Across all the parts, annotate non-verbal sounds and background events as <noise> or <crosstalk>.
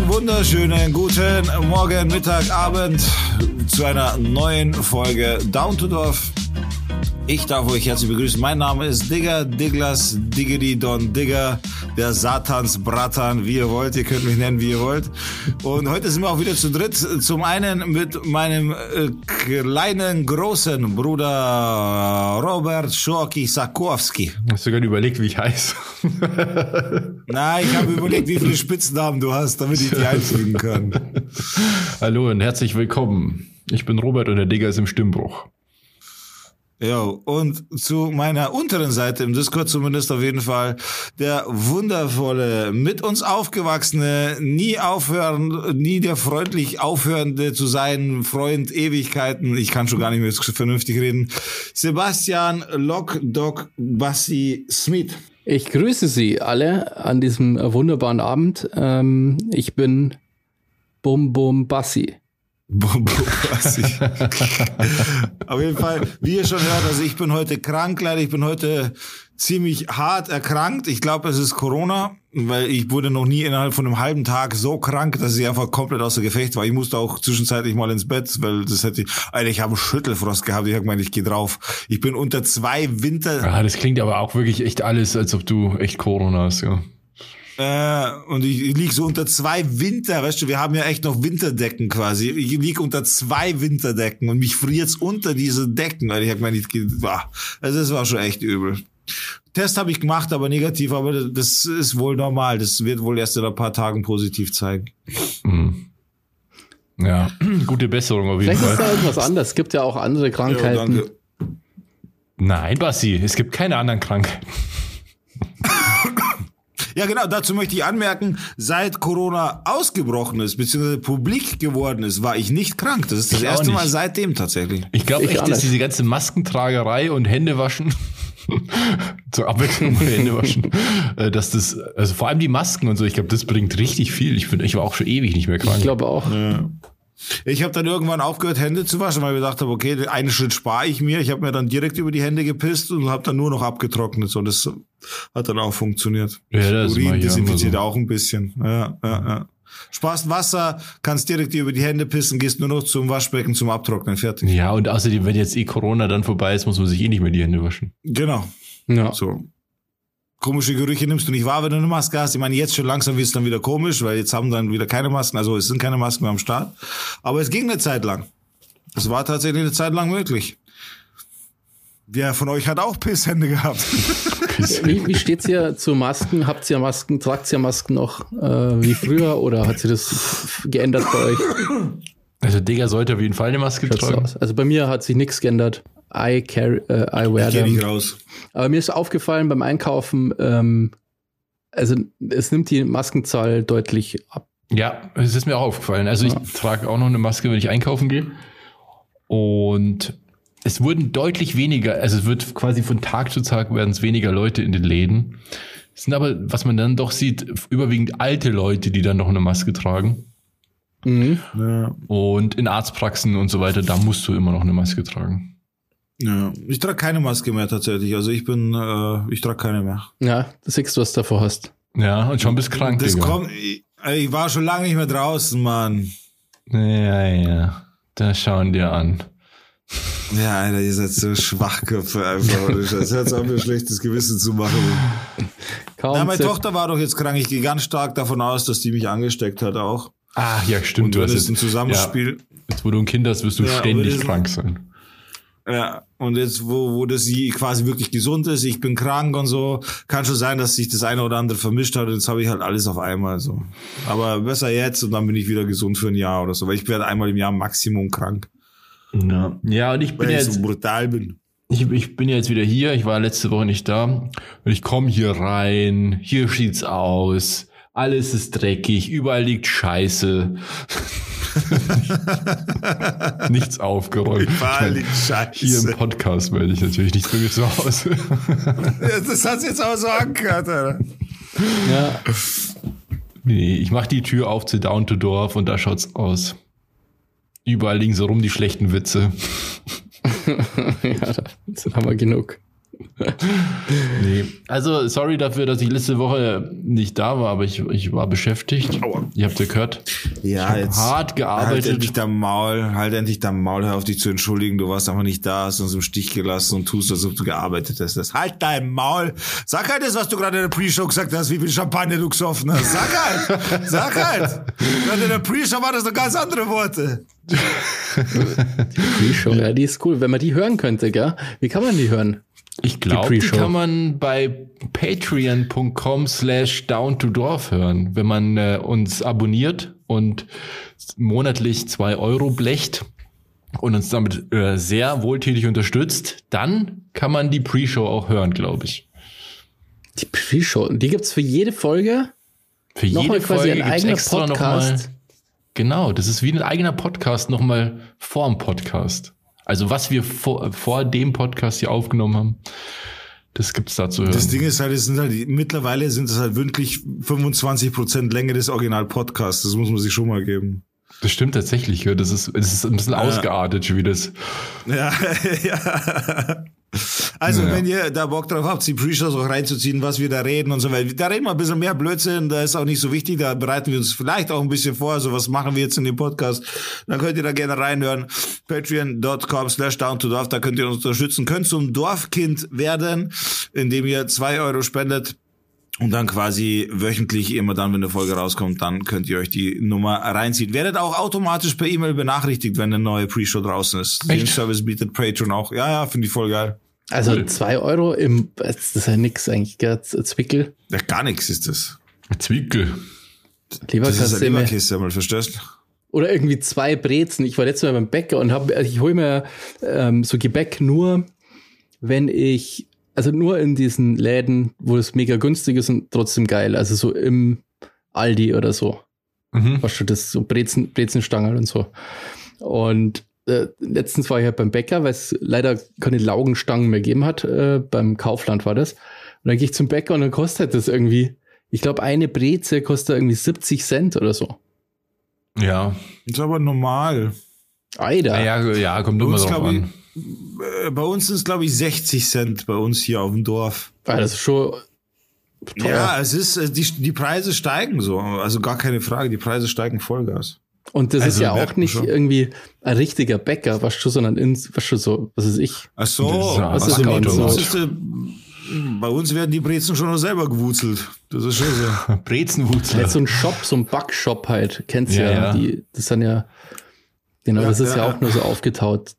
Einen wunderschönen guten Morgen, Mittag, Abend zu einer neuen Folge Down to Dorf. Ich darf euch herzlich begrüßen. Mein Name ist Digger, Diglas, Diggity Don Digger, der Satans Bratan, wie ihr wollt. Ihr könnt mich nennen, wie ihr wollt. Und heute sind wir auch wieder zu dritt. Zum einen mit meinem äh, kleinen, großen Bruder Robert Schorki Sakowski. Hast du gerade überlegt, wie ich heiße? <laughs> Nein, ich habe überlegt, wie viele Spitznamen du hast, damit ich die einfügen kann. <laughs> Hallo und herzlich willkommen. Ich bin Robert und der Digger ist im Stimmbruch. Ja, und zu meiner unteren Seite im Discord zumindest auf jeden Fall der wundervolle, mit uns aufgewachsene, nie aufhören, nie der freundlich aufhörende zu sein, Freund Ewigkeiten, ich kann schon gar nicht mehr vernünftig reden, Sebastian Lockdog Bassi Smith. Ich grüße Sie alle an diesem wunderbaren Abend. Ähm, ich bin Bum Bum Bassi. Auf jeden Fall, wie ihr schon hört, also ich bin heute krank, leider. Ich bin heute ziemlich hart erkrankt. Ich glaube, es ist Corona, weil ich wurde noch nie innerhalb von einem halben Tag so krank, dass ich einfach komplett außer Gefecht war. Ich musste auch zwischenzeitlich mal ins Bett, weil das hätte ich, Alter, ich habe einen Schüttelfrost gehabt. Ich habe gemeint, ich gehe drauf. Ich bin unter zwei Winter. Ja, das klingt aber auch wirklich echt alles, als ob du echt Corona hast, ja. Äh, und ich, lieg so unter zwei Winter, weißt du, wir haben ja echt noch Winterdecken quasi. Ich lieg unter zwei Winterdecken und mich friert's unter diese Decken. Weil ich hab mir nicht, also das war schon echt übel. Test habe ich gemacht, aber negativ, aber das ist wohl normal. Das wird wohl erst in ein paar Tagen positiv zeigen. Mhm. Ja, <clears throat> gute Besserung auf jeden Vielleicht Fall. ist da irgendwas anderes. Es gibt ja auch andere Krankheiten. Ja, Nein, Basti, es gibt keine anderen Krankheiten. Ja, genau, dazu möchte ich anmerken, seit Corona ausgebrochen ist, beziehungsweise publik geworden ist, war ich nicht krank. Das ist das Ich erste Mal seitdem tatsächlich. Ich glaube echt, dass diese ganze Maskentragerei und Händewaschen <laughs> zur Abwechslung von Händewaschen, äh, dass das, also vor allem die Masken und so, ich glaube, das bringt richtig viel. Ich bin, ich war auch schon ewig nicht mehr krank. Ich glaube auch. Ich habe dann irgendwann aufgehört, Hände zu waschen, weil ich gedacht habe, okay, einen Schritt spare ich mir. Ich habe mir dann direkt über die Hände gepisst und habe dann nur noch abgetrocknet. So, das hat dann auch funktioniert. Ja, das Urin desinfiziert so. auch ein bisschen. Ja, ja, ja. Sparst Wasser, kannst direkt über die Hände pissen, gehst nur noch zum Waschbecken zum Abtrocknen, fertig. Ja, und außerdem, wenn jetzt eh Corona dann vorbei ist, muss man sich eh nicht mehr die Hände waschen. Genau. Ja. So. Komische Gerüche nimmst du nicht wahr, wenn du eine Maske hast. Ich meine, jetzt schon langsam wird es dann wieder komisch, weil jetzt haben dann wieder keine Masken. Also es sind keine Masken mehr am Start. Aber es ging eine Zeit lang. Es war tatsächlich eine Zeit lang möglich. Wer von euch hat auch Pisshände gehabt? <laughs> Wie, wie steht's hier zu Masken? Habt ihr Masken? Tragt ihr Masken noch äh, wie früher oder hat sich das geändert bei euch? Also Digga sollte auf jeden Fall eine Maske Schaut's tragen. aus? Also bei mir hat sich nichts geändert. I carry, äh, I wear Ich them. raus. Aber mir ist aufgefallen beim Einkaufen, ähm, also es nimmt die Maskenzahl deutlich ab. Ja, es ist mir auch aufgefallen. Also ich Ja. trage auch noch eine Maske, wenn ich einkaufen gehe. Und es wurden deutlich weniger, also es wird quasi von Tag zu Tag werden es weniger Leute in den Läden. Es sind aber, was man dann doch sieht, überwiegend alte Leute, die dann noch eine Maske tragen. Mhm. Ja, Und in Arztpraxen und so weiter, da musst du immer noch eine Maske tragen. Ja. Ich trage keine Maske mehr tatsächlich. Also ich bin, äh, ich trage keine mehr. Ja, du siehst, was du davor hast. Ja, und schon bist krank, Das Digga. kommt. Ich, ich war schon lange nicht mehr draußen, Mann. Ja, ja. Da schauen dir an. Ja, Alter, ihr seid so Schwachköpfe einfach. <laughs> Das hört auf, mir ein schlechtes Gewissen zu machen. Kaum Ja, meine Tochter war doch jetzt krank. Ich gehe ganz stark davon aus, dass die mich angesteckt hat auch. Ah, ja, stimmt. Und du hast es ein jetzt, Zusammenspiel. Ja, jetzt, wo du ein Kind hast, wirst du Ja, ständig das- krank sein. Ja, und jetzt, wo, wo das sie quasi wirklich gesund ist, ich bin krank und so, kann schon sein, dass sich das eine oder andere vermischt hat und jetzt habe ich halt alles auf einmal so. Aber besser jetzt und dann bin ich wieder gesund für ein Jahr oder so, weil ich werde einmal im Jahr Maximum krank, Ja, ja und ich bin weil ja ich jetzt, so brutal bin. ich, ich bin ja jetzt wieder hier. Ich war letzte Woche nicht da. Und ich komme hier rein. Hier sieht's aus. Alles ist dreckig. Überall liegt Scheiße. <laughs> <laughs> Nichts aufgeräumt. Überall liegt Hier im Scheiße. Podcast melde ich natürlich nichts bei mir zu Hause. Das hat's jetzt auch so angehört, Alter. Ja, nee, ich mach die Tür auf zu Down to Dorf und da schaut's aus. Überall liegen so rum die schlechten Witze. <laughs> ja, da sind haben wir genug. <laughs> nee. Also, sorry dafür, dass ich letzte Woche nicht da war, aber ich, ich war beschäftigt. Aua. Ihr habt ja gehört. Ja, jetzt hart Halt gearbeitet. endlich dein Maul, halt endlich dein Maul, hör auf dich zu entschuldigen, du warst einfach nicht da, hast uns im Stich gelassen und tust, als ob du gearbeitet hast. Halt dein Maul! Sag halt das, was du gerade in der Pre-Show gesagt hast, wie viel Champagner du gesoffen hast. Sag halt! Sag halt! Gerade in der Pre-Show waren das noch ganz andere Worte. Pre-Show, ja, die ist cool. Wenn man die hören könnte, gell? Wie kann man die hören? Ich glaube, die, Pre-Show. kann man bei patreon.com slash down to dorf hören, wenn man äh, uns abonniert und monatlich zwei Euro blecht und uns damit äh, sehr wohltätig unterstützt, dann kann man die Pre-Show auch hören, glaube ich. Die Pre-Show. Die gibt's für jede Folge. Für Nochmal jede quasi Folge ein eigener extra nochmal. Podcast. Genau, das ist wie ein eigener Podcast nochmal vor dem Podcast. Also was wir vor, vor dem Podcast hier aufgenommen haben, das gibt's da zu hören. Das Ding ist halt, es sind halt, mittlerweile sind es halt wirklich 25% Länge des Original-Podcasts. Das muss man sich schon mal geben. Das stimmt tatsächlich, ja. Das ist, das ist ein bisschen ausgeartet schon wieder. das. Ja, <laughs> ja. Also, Ja. wenn ihr da Bock drauf habt, die Pre-Shows auch reinzuziehen, was wir da reden und so weiter. Da reden wir ein bisschen mehr Blödsinn, da ist auch nicht so wichtig, da bereiten wir uns vielleicht auch ein bisschen vor, so was machen wir jetzt in dem Podcast. Dann könnt ihr da gerne reinhören. Patreon.com slash down to dorf, da könnt ihr uns unterstützen, könnt zum Dorfkind werden, indem ihr zwei Euro spendet. Und dann quasi wöchentlich, immer dann, wenn eine Folge rauskommt, dann könnt ihr euch die Nummer reinziehen. Werdet auch automatisch per E-Mail benachrichtigt, wenn eine neue Pre-Show draußen ist. Den Echt? Service bietet Patreon auch. Ja, ja, finde ich voll geil. Also Cool. zwei Euro im, das ist ja nix eigentlich, gell? Zwickel. Ja, gar nichts ist das. Zwickel. Das ist eine Leberkasse. Leberkiste, mal verstehst du? Oder irgendwie zwei Brezen. Ich war letztes Mal beim Bäcker und habe, also ich hole mir ähm, so Gebäck nur, wenn ich, also nur in diesen Läden, wo es mega günstig ist und trotzdem geil. Also so im Aldi oder so. Mhm. Weißt du, das so Brezen, Brezenstangerl und so. Und äh, letztens war ich halt beim Bäcker, weil es leider keine Laugenstangen mehr gegeben hat. Äh, beim Kaufland war das. Und dann gehe ich zum Bäcker und dann kostet das irgendwie, ich glaube, eine Breze kostet irgendwie 70 Cent oder so. Ja. Ist aber normal. Alter. Naja, ja, kommt immer drauf an. Äh, bei uns sind es, glaube ich, 60 Cent bei uns hier auf dem Dorf. Ah, das ist schon teuer. Ja, es ist, äh, die, die Preise steigen so. Also gar keine Frage, die Preise steigen Vollgas. Und das Also ist ja auch nicht schon. irgendwie ein richtiger Bäcker, was schon, sondern ins, was schon so, was ist ich? Ach so, Das ist also ist, äh, bei uns werden die Brezen schon noch selber gewurzelt. Das ist schon so. <laughs> Brezenwurzler. Jetzt so ein Shop, so ein Backshop halt, kennst du Ja, ja, ja. Die, das sind ja, genau, Ja, das ist ja, ja, auch nur so aufgetaut.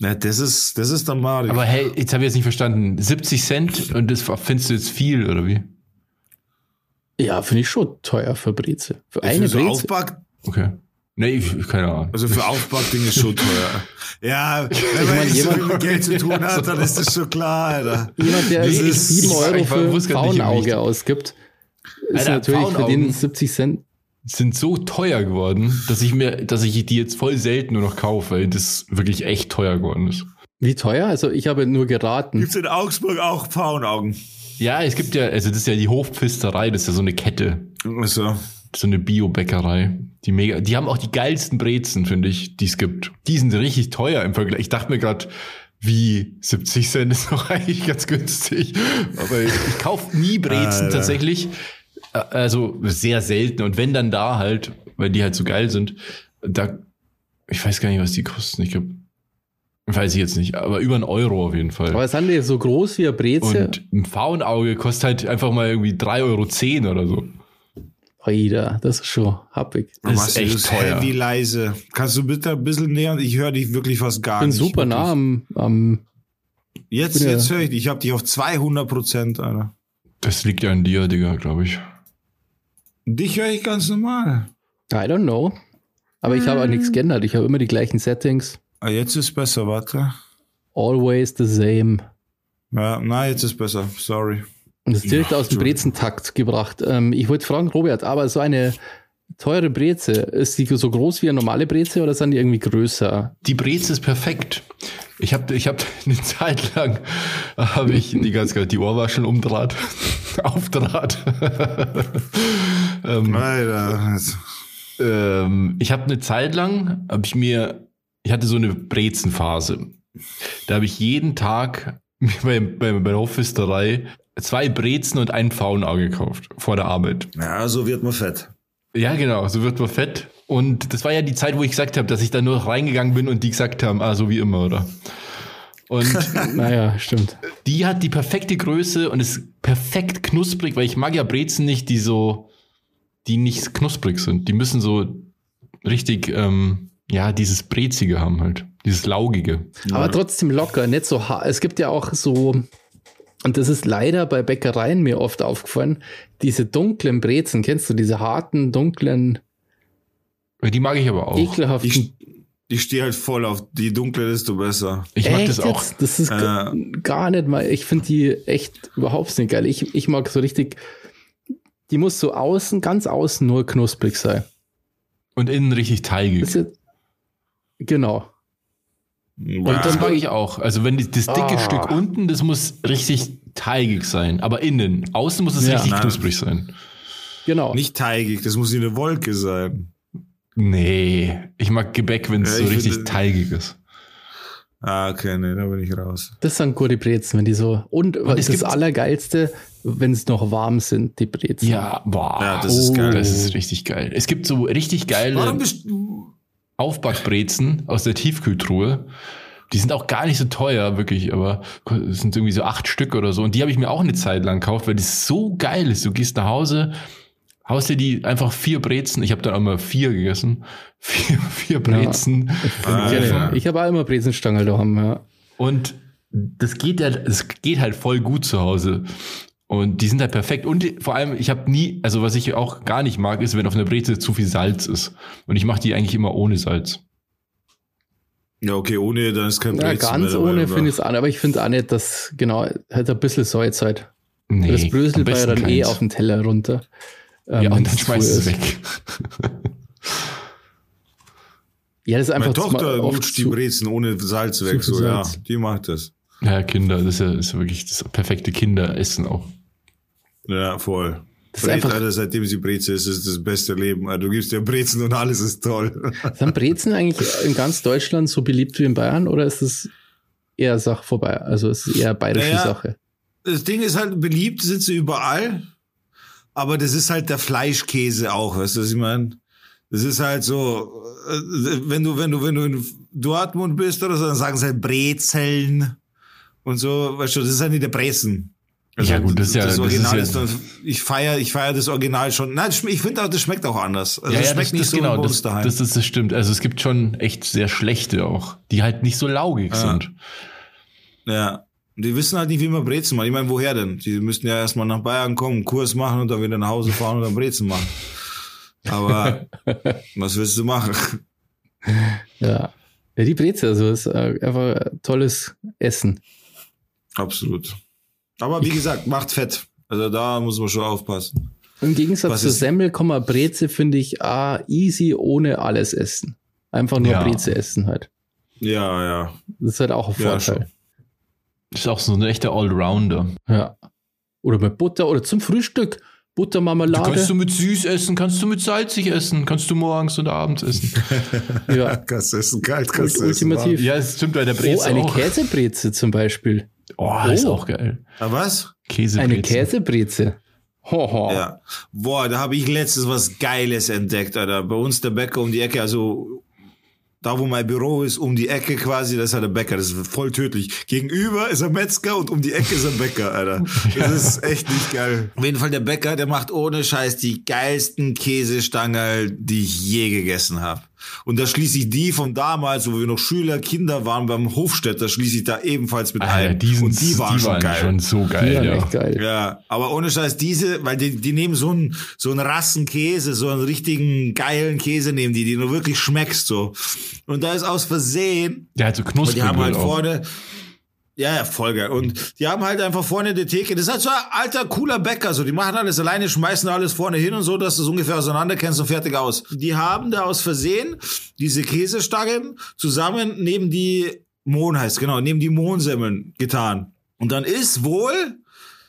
Na, das ist, das ist dann mal. Aber hey, jetzt habe ich jetzt nicht verstanden. 70 Cent und das findest du jetzt viel, oder wie? Ja, finde ich schon teuer für Breze. Für für eine so Breze. Aufback, Okay. Nee, ich, keine Ahnung. also für Aufbackding ist schon teuer. <laughs> Ja, wenn man nicht so viel jemand- mit Geld zu tun hat, dann ist das schon klar, Alter. Jemand, der Das irgendwie ist- 7 ich- Euro ich für Pfauenauge ausgibt, ist Alter, natürlich für den 70 Cent. Sind so teuer geworden, dass ich mir, dass ich die jetzt voll selten nur noch kaufe, weil das wirklich echt teuer geworden ist. Wie teuer? Also ich habe nur geraten. Gibt's in Augsburg auch Pfauenaugen? Ja, es gibt ja, also das ist ja die Hofpfisterei, das ist ja so eine Kette, Also, so eine Bio-Bäckerei. Die mega, die haben auch die geilsten Brezen, finde ich, die es gibt. Die sind richtig teuer im Vergleich. Ich dachte mir gerade, wie 70 Cent ist doch <laughs> eigentlich ganz günstig. Aber ich, ich kaufe nie Brezen Alter. tatsächlich. Äh, Also sehr selten. Und wenn dann da halt, weil die halt so geil sind, da, ich weiß gar nicht, was die kosten. Ich glaube, weiß ich jetzt nicht, aber über einen Euro auf jeden Fall. Aber sind die so groß wie eine Breze? Und ein Pfauenauge kostet halt einfach mal irgendwie 3,10 Euro oder so. Alter, das ist schon happig. Das ist echt das teuer. heavy leise. Kannst du bitte ein bisschen näher? Ich höre dich wirklich fast gar Ich bin nicht. super wirklich. nah am, am Jetzt, bin ja- jetzt höre ich dich. Ich habe dich auf 200 Prozent, Alter. Das liegt ja an dir, Digga, glaube ich. Dich höre ich ganz normal. I don't know. Aber ich habe auch nichts geändert. Ich habe immer die gleichen Settings. Ah, jetzt ist besser, warte. Always the same. Ja, na, jetzt ist besser. Sorry. Und das ist direkt Ja, aus dem. Brezentakt gebracht. Ähm, ich wollte fragen, Robert, aber so eine teure Breze, ist die so groß wie eine normale Breze oder sind die irgendwie größer? Die Breze ist perfekt. Ich habe <laughs> <laughs> ich hab eine Zeit lang, habe ich die ganze die Ohrwascheln umdraht, aufdraht. ähm, Alter. ähm, ich habe eine Zeit lang, habe ich mir, ich hatte so eine Brezenphase. Da habe ich jeden Tag <laughs> bei, bei, bei der Hoffisterei zwei Brezen und einen Pfauenau gekauft vor der Arbeit. Ja, so wird man fett. Ja, genau, so wird man fett. Und das war ja die Zeit, wo ich gesagt habe, dass ich da nur reingegangen bin und die gesagt haben, ah, so wie immer, oder? Und <laughs> Naja, stimmt. die hat die perfekte Größe und ist perfekt knusprig, weil ich mag ja Brezen nicht, die so, die nicht knusprig sind. Die müssen so richtig, ähm, ja, dieses Brezige haben halt. Dieses Laugige. Aber trotzdem locker, nicht so hart. Es gibt ja auch so, und das ist leider bei Bäckereien mir oft aufgefallen, diese dunklen Brezen, kennst du diese harten, dunklen, Die mag ich aber auch. ekelhaften Ich, ich stehe halt voll auf die dunkle, desto besser. Ich mag Echt das auch. jetzt? Das ist ga- gar nicht mal. Ich finde die echt überhaupt nicht geil. Ich, ich mag so richtig. Die muss so außen, ganz außen nur knusprig sein. Und innen richtig teigig. Ist, genau. Und Das mag ich auch. Also wenn die, das dicke Ah. Stück unten, das muss richtig teigig sein. Aber innen, außen muss es Ja. richtig Nein. knusprig sein. Genau. Nicht teigig, das muss wie eine Wolke sein. Nee, ich mag Gebäck, wenn es Ja, so ich richtig finde- teigig ist. Ah, okay, nee, da bin ich raus. Das sind gute Brezen, wenn die so. Und, es das gibt- Allergeilste, wenn es noch warm sind, die Brezen. Ja, boah. Ja, das ist geil. Das ist richtig geil. Es gibt so richtig geile Warum bist du. Aufbackbrezen aus der Tiefkühltruhe. Die sind auch gar nicht so teuer, wirklich, aber es sind irgendwie so acht Stück oder so. Und die habe ich mir auch eine Zeit lang gekauft, weil das so geil ist. Du gehst nach Hause, haust dir die einfach vier Brezen. Ich habe dann auch mal vier gegessen. <laughs> Vier, vier Brezen. Ah, Gerne. ja. Ich habe auch immer Brezenstangerl daheim, ja. Und das geht ja, es geht halt voll gut zu Hause. Und die sind halt perfekt. Und die- vor allem, ich habe nie, also was ich auch gar nicht mag, ist, wenn auf einer Breze zu viel Salz ist. Und ich mache die eigentlich immer ohne Salz. Ja, okay, ohne, dann ist kein ja Brezen ganz ohne finde ich es nicht, aber ich finde auch nicht, dass, genau, halt ein bisschen Salz halt. Nee, das Brösel ja besten dann eh keins. auf den Teller runter. ähm, Ja, und dann schmeißt es weg. Ja, das ist einfach Meine Tochter oft lutscht die Brezen ohne Salz weg, so, ja. Salz. Die macht das. Ja, Kinder, das ist ja, ist ja wirklich das perfekte Kinderessen auch. Ja, voll. Das ist Brez, einfach- Alter, seitdem sie Breze ist, ist das beste Leben. Alter, Du gibst dir Brezen und alles ist toll. <laughs> Sind Brezen eigentlich in ganz Deutschland so beliebt wie in Bayern oder ist es eher Sache vorbei? Also ist es eher bayerische Naja, Sache? Das Ding ist halt, beliebt sind sie überall, aber das ist halt der Fleischkäse auch, weißt du, was ich meine? Das ist halt so, äh, wenn du, wenn du, wenn du in Dortmund bist oder so, dann sagen sie halt Brezeln und so, weißt du, das ist halt nicht der Brezen. Ja, gut, das ist ja- das das ist Original ja- ist, dann, ich feiere, ich feiere das Original schon. Nein, das ich finde auch, das schmeckt auch anders. Also ja, es ja, schmeckt das, nicht das so genau, das, daheim. das, das, das stimmt. Also es gibt schon echt sehr schlechte auch, die halt nicht so laugig Ja. sind. Ja. Und die wissen halt nicht, wie man Brezen macht. Ich meine, woher denn? Die müssten ja erstmal nach Bayern kommen, einen Kurs machen und dann wieder nach Hause fahren und dann Brezen machen. Aber <laughs> was willst du machen? Ja. Ja, die Breze, also ist äh, einfach ein tolles Essen. Absolut. Aber wie gesagt, macht fett. Also da muss man schon aufpassen. Im Gegensatz Was ist- Semmel, Breze finde ich ah, easy ohne alles essen. Einfach nur Ja. Breze essen halt. Ja, ja. Das ist halt auch ein Ja, Vorteil. Das ist auch so ein echter Allrounder. Ja. Oder mit Butter oder zum Frühstück. Buttermarmelade. kannst du mit süß essen, kannst du mit salzig essen, kannst du morgens und abends essen. ja. <laughs> Kannst du essen, kalt kannst du essen. ultimativ. ja, es stimmt bei der Breze Oh, eine auch. Käsebreze zum Beispiel. Oh, ist Oh. auch geil. warm. Ah, was? Käsebreze. Eine Käsebreze. Hoho. Ja. Boah, da habe ich letztens was Geiles entdeckt, Alter. Bei uns der Bäcker um die Ecke, also da wo mein Büro ist, um die Ecke quasi, das ist halt der Bäcker. Das ist voll tödlich. Gegenüber ist ein Metzger und um die Ecke ist ein Bäcker, Alter. <laughs> Das ist echt nicht geil. Auf jeden Fall der Bäcker, der macht ohne Scheiß die geilsten Käsestangerl, die ich je gegessen habe. Und da schließe ich die von damals, wo wir noch Schüler, Kinder waren beim Hofstädter, schließe ich da ebenfalls mit Alter, ein. die, sind, und die waren schon geil. schon so Die geil, waren ja. echt geil. Ja, aber ohne Scheiß, diese, weil die, die nehmen so einen, so einen Rassenkäse, so einen richtigen geilen Käse nehmen die, die du wirklich schmeckst, so. Und da ist aus Versehen, Der hat so knusprig die haben halt auch. vorne, ja, ja, voll geil. Und die haben halt einfach vorne die Theke. Das ist halt so ein alter, cooler Bäcker. So, die machen alles alleine, schmeißen alles vorne hin und so, dass du es ungefähr auseinander kennst und fertig aus. Die haben da aus Versehen diese Käsestangen zusammen neben die Mohn heißt, genau, neben die Mohnsemmeln getan. Und dann ist wohl,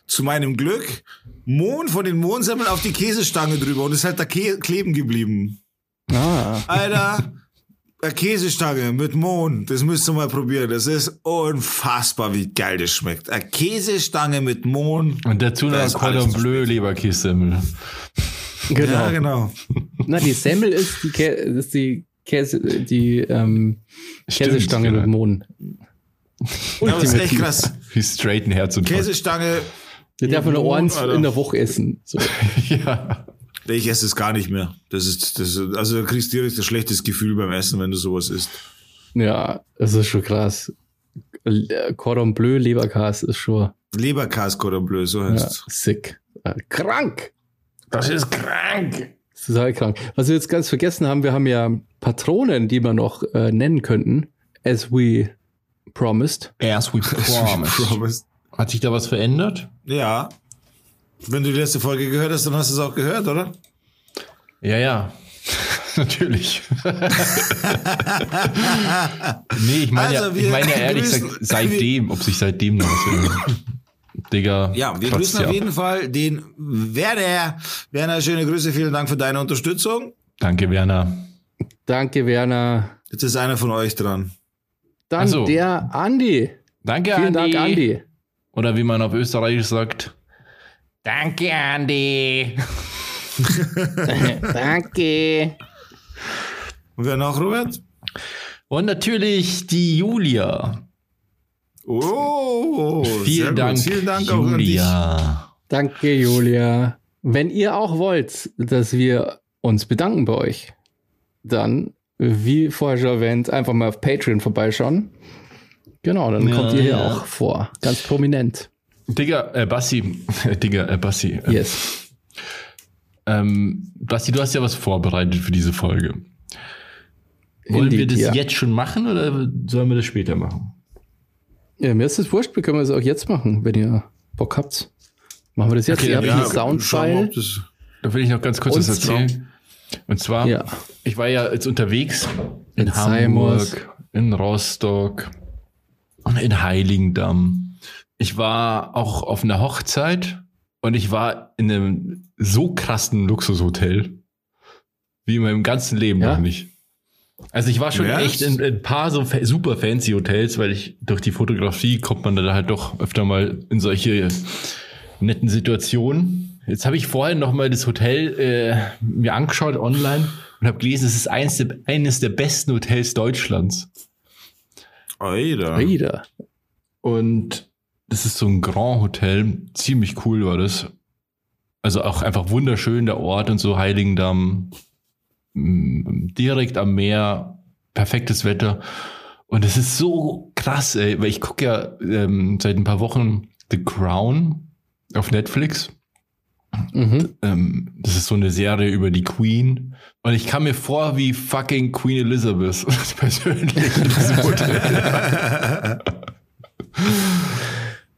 zu meinem Glück, Mohn von den Mohnsemmeln auf die Käsestange drüber und ist halt da kleben geblieben. Ah. Alter, eine Käsestange mit Mohn, das müsst ihr mal probieren. Das ist unfassbar, wie geil das schmeckt. Eine Käsestange mit Mohn. Und dazu noch Cordon Bleu Leberkässemmel. Genau. Ja, genau. Na, die Semmel ist die, Kä ist die Käse, die ähm, Stimmt, Käsestange genau. mit Mohn. Ja, das ist echt krass. Wie straight ein Herz und Käsestange, Der darf nur eins in der Woche essen. So. <laughs> Ja. Ich esse es gar nicht mehr. Das ist, das ist, also du kriegst direkt ein schlechtes Gefühl beim Essen, wenn du sowas isst. Ja, das ist schon krass. Cordon Bleu Leberkas ist schon Leberkas Cordon Bleu, so ja, heißt sick. Äh, krank. Das ist krank. Total krank. Was wir jetzt ganz vergessen haben, wir haben ja Patronen, die wir noch äh, nennen könnten, as we promised. As we <laughs> promised. Promised. Hat sich da was verändert? Ja. Wenn du die letzte Folge gehört hast, dann hast du es auch gehört, oder? Ja, ja. <laughs> Natürlich. <laughs> nee, ich meine Also, ja, ich meine ja ehrlich gesagt, seitdem, ob sich seitdem noch was. <laughs> Digga. Ja, wir grüßen auf ab. jeden Fall den Werner. Werner, schöne Grüße, vielen Dank für deine Unterstützung. Danke, Werner. Danke, Werner. Jetzt ist einer von euch dran. Dann so. der Andi. Danke, Vielen Andi. Dank, Andi. Oder wie man auf Österreichisch sagt. Danke, Andi. <laughs> Danke. Und wer noch, Robert? Und natürlich die Julia. Oh, sehr Vielen gut. Dank, Vielen Dank auch an dich. Julia. Danke, Julia. Wenn ihr auch wollt, dass wir uns bedanken bei euch, dann, wie vorher schon erwähnt, einfach mal auf Patreon vorbeischauen. Genau, dann Ja, kommt ihr hier ja. auch vor. Ganz prominent. Digga, äh, Bassi. <laughs> Digga, äh, Bassi. Äh, Yes. Ähm, Basti, du hast ja was vorbereitet für diese Folge. Wollen wir Indeed, das ja. jetzt schon machen oder sollen wir das später machen? Ja, mir ist das wurscht, wir können es auch jetzt machen, wenn ihr Bock habt. Machen wir das jetzt? Okay, ihr habt ja, wir, Soundfile. Da will ich noch ganz kurz was erzählen. Und zwar, Ja. ich war ja jetzt unterwegs in, In Hamburg, Seymour. in Rostock, in Heiligendamm. Ich war auch auf einer Hochzeit und ich war in einem so krassen Luxushotel wie in meinem ganzen Leben Ja? noch nicht. Also ich war schon Ja? echt in, in ein paar so super fancy Hotels, weil ich durch die Fotografie kommt man da halt doch öfter mal in solche netten Situationen. Jetzt habe ich vorhin noch mal das Hotel äh, mir angeschaut online und habe gelesen, es ist eines der, eines der besten Hotels Deutschlands. Alter. Wieder. Und das ist so ein Grand Hotel, ziemlich cool war das. Also auch einfach wunderschön der Ort und so Heiligendamm, mm, direkt am Meer, perfektes Wetter. Und es ist so krass, ey, weil ich gucke ja ähm, seit ein paar Wochen The Crown auf Netflix. Mhm. Ähm, das ist so eine Serie über die Queen. Und ich kam mir vor wie fucking Queen Elizabeth <laughs> persönlich in diesem Hotel. <laughs>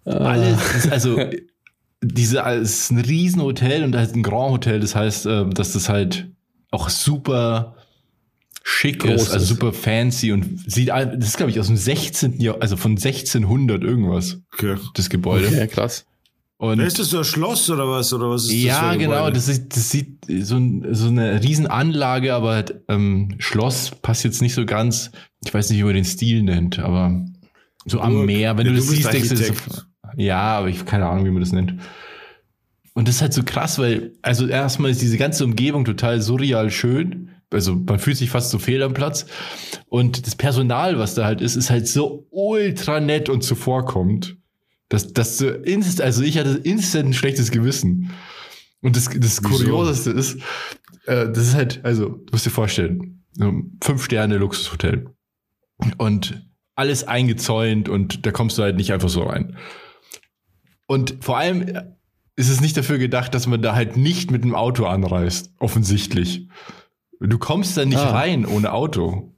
Alles, ist also diese, es ist ein Riesenhotel und da ist ein Grand Hotel, das heißt, äh, dass das halt auch super schick Groß ist, also ist. super fancy und sieht, das ist glaube ich aus dem 16. Jahr, also von 1600 irgendwas, Okay. das Gebäude. Okay, krass. Und Ist das so ein Schloss oder was? Oder was ist das ja, für ein genau. Das, ist, das sieht so, so eine Riesenanlage, aber halt, ähm, Schloss passt jetzt nicht so ganz. Ich weiß nicht, wie man den Stil nennt, aber so am. Meer. Wenn Ja, du du das siehst, denkst du, das ja, aber ich keine Ahnung, wie man das nennt. Und das ist halt so krass, weil, also erstmal ist diese ganze Umgebung total surreal schön. Also man fühlt sich fast so fehl am Platz. Und das Personal, was da halt ist, ist halt so ultra nett und zuvorkommt. Das, das so inst, also ich hatte instant ein schlechtes Gewissen. Und das, das Wieso? Kurioseste ist, äh, das ist halt, also, du musst dir vorstellen, so ein Fünf-Sterne-Luxushotel. Und alles eingezäunt und da kommst du halt nicht einfach so rein. Und vor allem ist es nicht dafür gedacht, dass man da halt nicht mit dem Auto anreist, offensichtlich. Du kommst da nicht Ah. rein ohne Auto.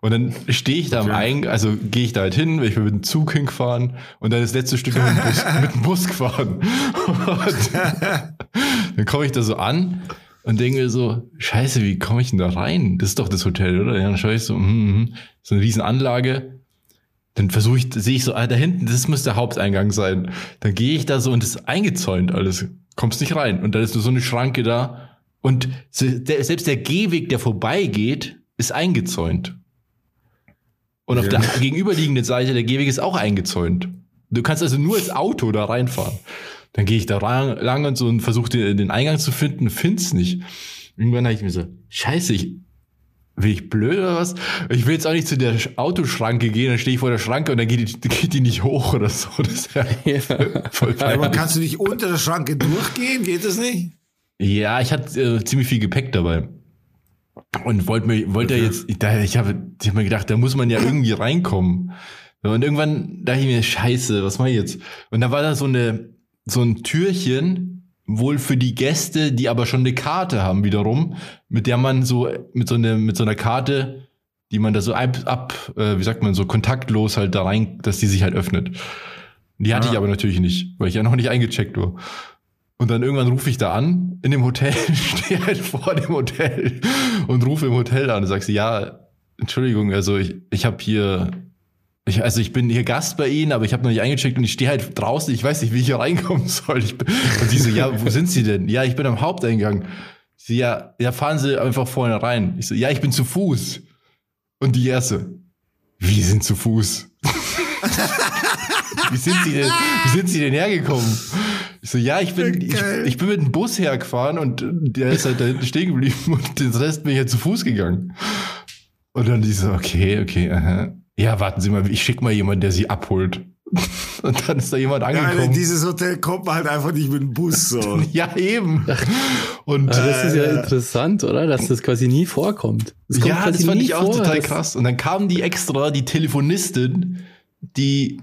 Und dann stehe ich da am Okay. Eingang, also gehe ich da halt hin, ich bin mit dem Zug hingefahren und dann das letzte Stück mit dem Bus, <laughs> mit dem Bus gefahren. Und <laughs> dann komme ich da so an und denke mir so, scheiße, wie komme ich denn da rein? Das ist doch das Hotel, oder? Ja, dann schaue ich so, hm, hm, so eine riesen Anlage. Dann versuche ich, sehe ich so, ah, da hinten, das muss der Haupteingang sein. Dann gehe ich da so und das ist eingezäunt alles. Kommst nicht rein. Und dann ist nur so eine Schranke da. Und selbst der Gehweg, der vorbeigeht, ist eingezäunt. Und auf Ja. der gegenüberliegenden Seite der Gehweg ist auch eingezäunt. Du kannst also nur als Auto da reinfahren. Dann gehe ich da lang, lang und so und versuche den, den Eingang zu finden, find's nicht. Irgendwann habe ich mir so, scheiße, ich, bin ich blöd oder was? Ich will jetzt auch nicht zu der Sch- Autoschranke gehen, dann stehe ich vor der Schranke und dann geht die, geht die nicht hoch oder so. Das ist ja <laughs> Ja. voll Aber peinlich. kannst du nicht unter der Schranke durchgehen? Geht das nicht? Ja, ich hatte äh, ziemlich viel Gepäck dabei. Und wollte mir, wollte Okay. jetzt, ich, da- ich habe ich hab mir gedacht, da muss man ja irgendwie reinkommen. Und irgendwann dachte ich mir, scheiße, was mache ich jetzt? Und da war da so eine, so ein Türchen, wohl für die Gäste, die aber schon eine Karte haben wiederum, mit der man so, mit so, eine, mit so einer Karte, die man da so ab, ab äh, wie sagt man, so kontaktlos halt da rein, dass die sich halt öffnet. Die hatte Ah. ich aber natürlich nicht, weil ich ja noch nicht eingecheckt war. Und dann irgendwann rufe ich da an, in dem Hotel, <laughs> stehe halt vor dem Hotel und rufe im Hotel an und sag sie, ja, Entschuldigung, also ich, ich habe hier, ich, also ich bin hier Gast bei Ihnen, aber ich habe noch nicht eingecheckt und ich stehe halt draußen, ich weiß nicht, wie ich hier reinkommen soll. Ich bin, und sie so, ja, wo sind Sie denn? Ja, ich bin am Haupteingang. Sie, ja, ja, fahren Sie einfach vorne rein. Ich so, ja, ich bin zu Fuß. Und die erste, wie sind zu Fuß? <laughs> wie sind Sie denn, wie sind Sie denn hergekommen? Ich so, ja, ich bin, ich, ich bin mit dem Bus hergefahren und der ist halt da hinten stehen geblieben <laughs> und den Rest bin ich halt zu Fuß gegangen. Und dann die so, okay, okay, aha. Ja, warten Sie mal, ich schicke mal jemanden, der Sie abholt. <laughs> Und dann ist da jemand Ja, in angekommen. dieses Hotel kommt man halt einfach nicht mit dem Bus so. <laughs> Ja, eben. Und Aber das ist ja Äh, interessant, oder? Dass das quasi nie vorkommt. Das kommt ja, das fand ich auch vor, total krass. Und dann kam die extra, die Telefonistin, die,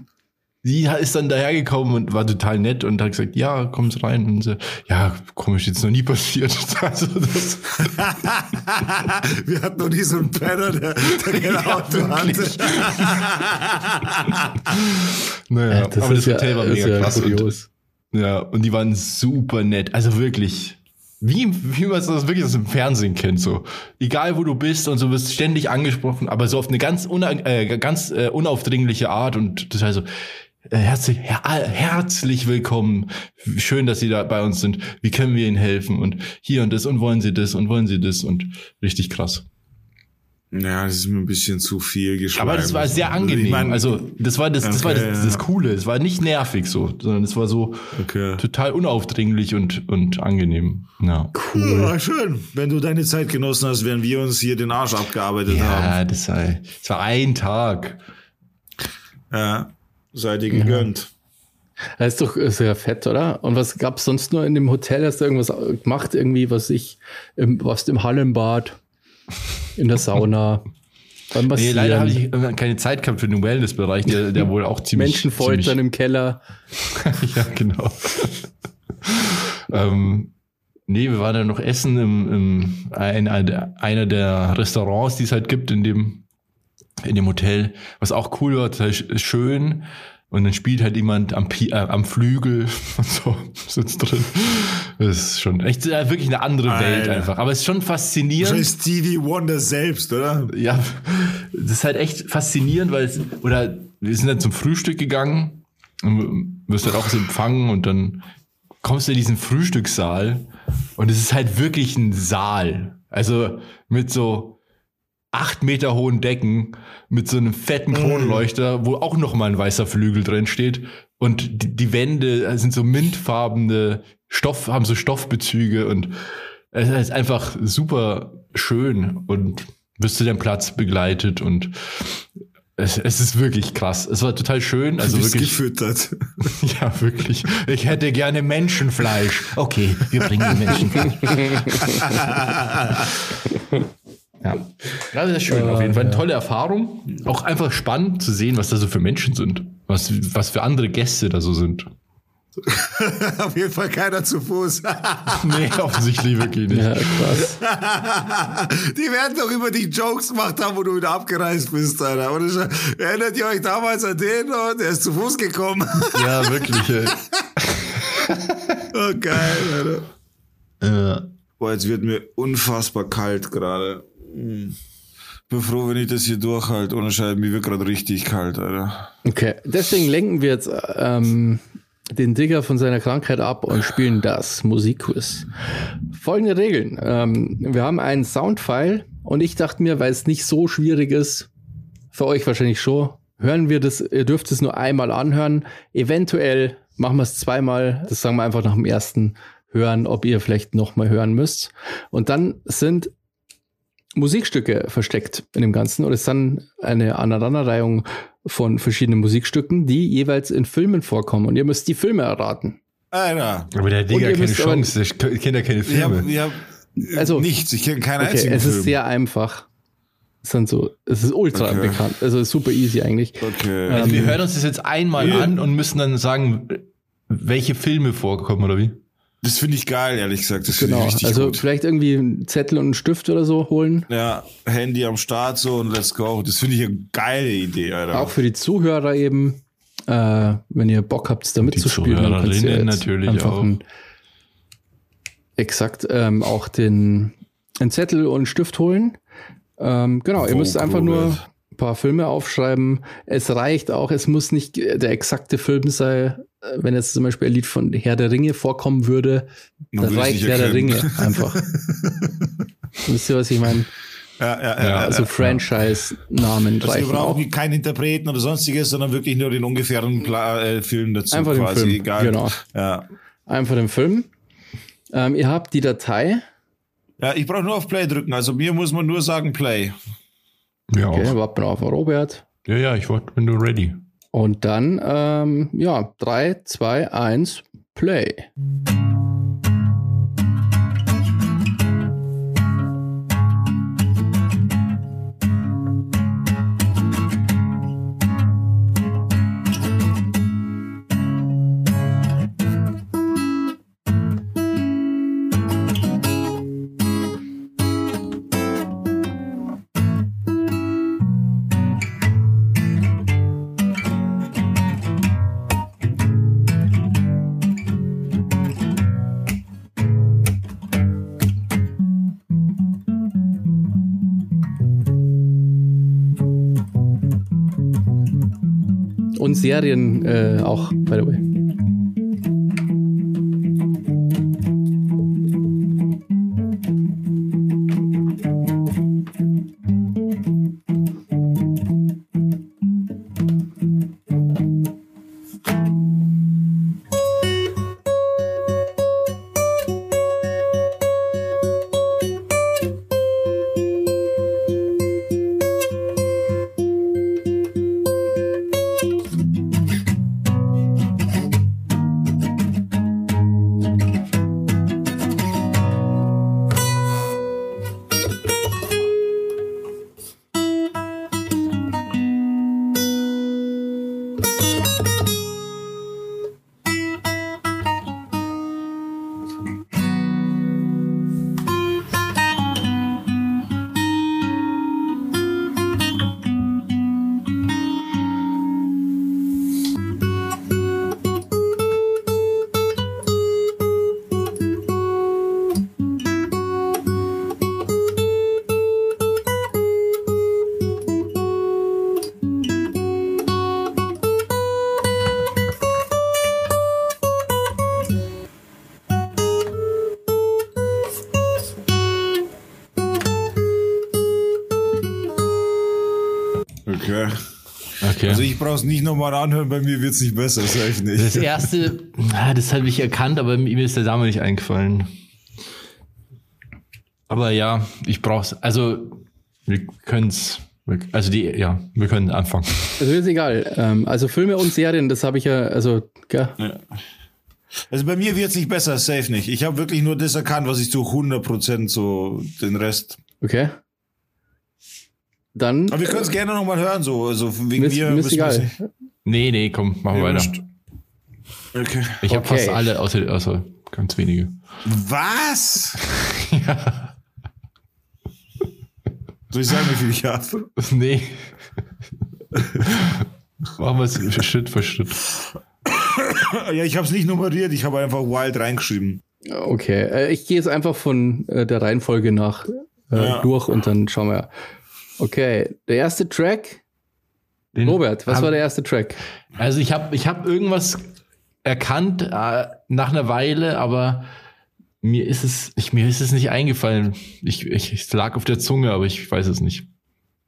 die ist dann dahergekommen und war total nett und hat gesagt, ja, kommt rein. Und so, ja, komisch, jetzt noch nie passiert. <laughs> Also das, <laughs> Wir hatten noch nie so einen Penner, der, der kein Auto hatte. naja, Ja, das aber ist das Hotel ja, war mega ja krass. Und, kurios. ja, und die waren super nett. Also wirklich. Wie, wie man das wirklich aus dem Fernsehen kennt, so. Egal wo du bist und so wirst ständig angesprochen, aber so auf eine ganz, una, äh, ganz äh, unaufdringliche Art und total so, äh, herzlich, her, herzlich willkommen. Schön, dass Sie da bei uns sind. Wie können wir Ihnen helfen? Und hier und das und wollen Sie das und wollen Sie das und richtig krass. Ja, das ist mir ein bisschen zu viel geschrieben. Aber das war sehr angenehm. also das war das, das war Okay, das, das ja. Coole. Es war nicht nervig so, sondern es war so Okay. total unaufdringlich und und angenehm. Ja. Ja, schön. Wenn du deine Zeit genossen hast, während wir uns hier den Arsch abgearbeitet haben. Ja, das war, das war ein Tag. Ja, sei dir gegönnt. Das ist doch sehr fett, oder? Und was gab's sonst nur in dem Hotel? Hast du irgendwas gemacht? Irgendwie, was ich, im, was im Hallenbad, in der Sauna, <laughs> beim Nee, leider habe ich keine Zeit gehabt für den Wellness-Bereich, der, der wohl auch ziemlich. Menschen foltern ziemlich, im Keller. <laughs> Ja, genau. <laughs> ähm, nee, wir waren dann noch essen im, im ein, ein, einer der Restaurants, die es halt gibt in dem, in dem Hotel, was auch cool war, total sch- schön. Und dann spielt halt jemand am, Pi äh, am Flügel <laughs> und so sitzt drin. Das ist schon echt äh, wirklich eine andere Welt Alter. einfach. Aber es ist schon faszinierend. Wahrscheinlich Stevie Wonder selbst, oder? Ja, das ist halt echt faszinierend, weil es, oder wir sind dann zum Frühstück gegangen, und wirst halt auch so empfangen und dann kommst du in diesen Frühstückssaal und es ist halt wirklich ein Saal. Also mit so acht Meter hohen Decken, mit so einem fetten Kronleuchter, wo auch noch mal ein weißer Flügel drin steht und die, die Wände sind so mintfarbene Stoff, haben so Stoffbezüge und es ist einfach super schön und wirst zu deinem Platz begleitet und es, es ist wirklich krass. Es war total schön. Also du bist wirklich, gefüttert. <laughs> ja, wirklich. Ich hätte gerne Menschenfleisch. Okay, wir bringen die Menschenfleisch. <laughs> ja. Das ist schön, auf jeden Fall. Eine tolle Erfahrung. Auch einfach spannend zu sehen, was da so für Menschen sind. Was, was für andere Gäste da so sind. <laughs> Auf jeden Fall keiner zu Fuß. <laughs> Nee, offensichtlich wirklich nicht. Ja, krass. <laughs> Die werden doch über die Jokes gemacht haben, wo du wieder abgereist bist, Alter. Oder schon, erinnert ihr euch damals an den? Oh, der ist zu Fuß gekommen. Ja, wirklich. Ey. Oh, geil, Alter. Ja. Boah, jetzt wird mir unfassbar kalt gerade. Hm. Bin froh, wenn ich das hier durchhalte. Ohne Scheiß, mir wird gerade richtig kalt, Alter. Okay, deswegen lenken wir jetzt ähm, den Digger von seiner Krankheit ab und spielen das Musikquiz. Folgende Regeln. Ähm, wir haben einen Soundfile und ich dachte mir, weil es nicht so schwierig ist, für euch wahrscheinlich schon. Hören wir das, ihr dürft es nur einmal anhören. Eventuell machen wir es zweimal. Das sagen wir einfach nach dem ersten Hören, ob ihr vielleicht nochmal hören müsst. Und dann sind Musikstücke versteckt in dem Ganzen und es ist dann eine Aneinanderreihung von verschiedenen Musikstücken, die jeweils in Filmen vorkommen und ihr müsst die Filme erraten. Alter. Aber der Digga keine Chance. Ich kenne ja keine Filme. ich hab Also- nichts. Ich kenne keinen Okay, einzigen es Film. ist sehr einfach. Es sind so, es ist ultra Okay. bekannt, also ist super easy eigentlich. okay. Also wir hören uns das jetzt einmal ja. an und müssen dann sagen, welche Filme vorkommen, oder wie? Das finde ich geil, ehrlich gesagt. Das finde Genau. ich richtig Also gut. vielleicht irgendwie einen Zettel und einen Stift oder so holen. Ja, Handy am Start so und let's go. Das finde ich eine geile Idee, Alter. Auch für die Zuhörer eben, äh, wenn ihr Bock habt, da mitzuspielen. dann könnt ihr natürlich einfach auch. Ein, exakt, ähm, auch den einen Zettel und einen Stift holen. Ähm, genau, ihr Wo, müsst einfach nur ein paar Filme aufschreiben. Es reicht auch, es muss nicht der exakte Film sein. Äh, Wenn jetzt zum Beispiel ein Lied von Herr der Ringe vorkommen würde, Dann dann würde ich reicht Herr der erkennen. Ringe einfach. <laughs> Wisst ihr, was ich meine? ja, ja, ja. Also ja. Franchise-Namen Also wir reichen auch. brauchen keinen Interpreten oder sonstiges, sondern wirklich nur den ungefähren Pla äh, Film dazu. Einfach den quasi, Film, egal. genau. Ja. Einfach den Film. Ähm, ihr habt die Datei. ja, ich brauche nur auf Play drücken. Also mir muss man nur sagen Play. Ja, Okay, warten wir auf Robert. Ja, ja, ich wollte, wenn du ready. Und dann, ähm, ja, 3, 2, 1, Play. Serien äh, auch, by the way. Also ich brauche es nicht nochmal anhören, bei mir wird es nicht besser, das ich nicht. das erste, ah, das habe ich erkannt, aber mir ist der Name nicht eingefallen. Aber ja, ich brauch's. Also, wir können's. Also die, ja, wir können anfangen. Also ist egal. Ähm, also Filme und Serien, das habe ich ja, also, gell? Also bei mir wird es nicht besser, safe nicht. Ich habe wirklich nur das erkannt, was ich zu 100% so den Rest. Okay. Dann Aber wir können es gerne nochmal hören, so also wegen mir mir. ist, mir ist müssen wir's egal. Nee, nee, komm, machen wir weiter. Okay. Ich habe Okay. fast alle, außer, außer ganz wenige. Was? <laughs> ja. Soll ich sagen, wie viel ich habe? Nee. machen wir es Schritt für Schritt. Ja, ich habe es nicht nummeriert, ich habe einfach Wild reingeschrieben. Okay, äh, ich gehe jetzt einfach von äh, der Reihenfolge nach äh, Ja. durch und dann schauen wir. Okay, der erste Track. Den Robert, was hab- war der erste Track? Also ich habe ich hab irgendwas erkannt äh, nach einer Weile, aber mir ist es, ich, mir ist es nicht eingefallen. Ich, ich, es lag auf der Zunge, aber ich weiß es nicht.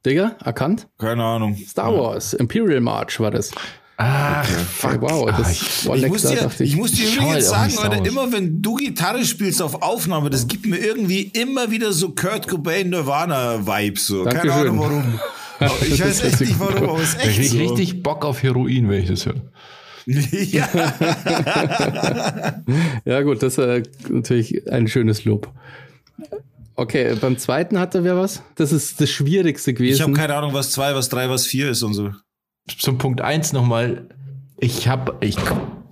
Digga, erkannt? Keine Ahnung. Star Wars, Imperial March war das. Ach, fuck. wow, das ich, war Ich muss, dir, ich. ich muss dir übrigens sagen, aus. immer wenn du Gitarre spielst auf Aufnahme, das gibt mir irgendwie immer wieder so Kurt Cobain Nirvana Vibes so. Keine. Ahnung warum. <laughs> Ich weiß echt nicht warum, aber es ist echt ich so. richtig Bock auf Heroin, wenn ich das höre. <laughs> <laughs> ja. Ja, gut, das ist äh, natürlich ein schönes Lob. Okay, beim zweiten hatte wer was? Das ist das Schwierigste Ich habe gewesen. keine Ahnung, was zwei, was drei, was vier ist und so. Zum Punkt eins nochmal. Ich habe ich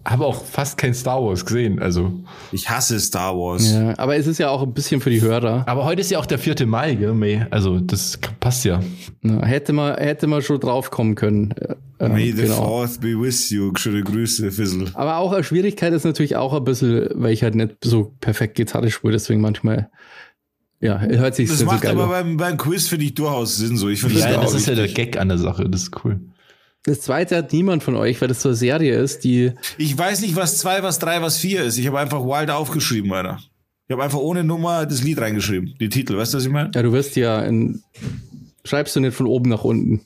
hab auch fast kein Star Wars gesehen. Also. Ich hasse Star Wars. ja, aber es ist ja auch ein bisschen für die Hörer. Aber heute ist ja auch der 4. Mai, gell, May? Also, das passt ja. Ja, hätte man, hätte man schon drauf kommen können. Äh, äh, May the genau. fourth be with you. Schöne Grüße, Fizzle. Aber auch eine Schwierigkeit ist natürlich auch ein bisschen, weil ich halt nicht so perfekt Gitarre spiele, deswegen manchmal, ja, hört sich Das so macht geil aber beim, beim Quiz, finde ich, durchaus Sinn so. Ich finde Ja, das, ist ja der. Gag an der Sache. Das ist cool. Das zweite hat niemand von euch, weil das so eine Serie ist, die, Ich weiß nicht, was zwei, was drei, was vier ist. Ich habe einfach Wild aufgeschrieben, Alter. Ich habe einfach ohne Nummer das Lied reingeschrieben. Die Titel, weißt du, was ich meine? ja, du wirst ja in, schreibst du nicht von oben nach unten.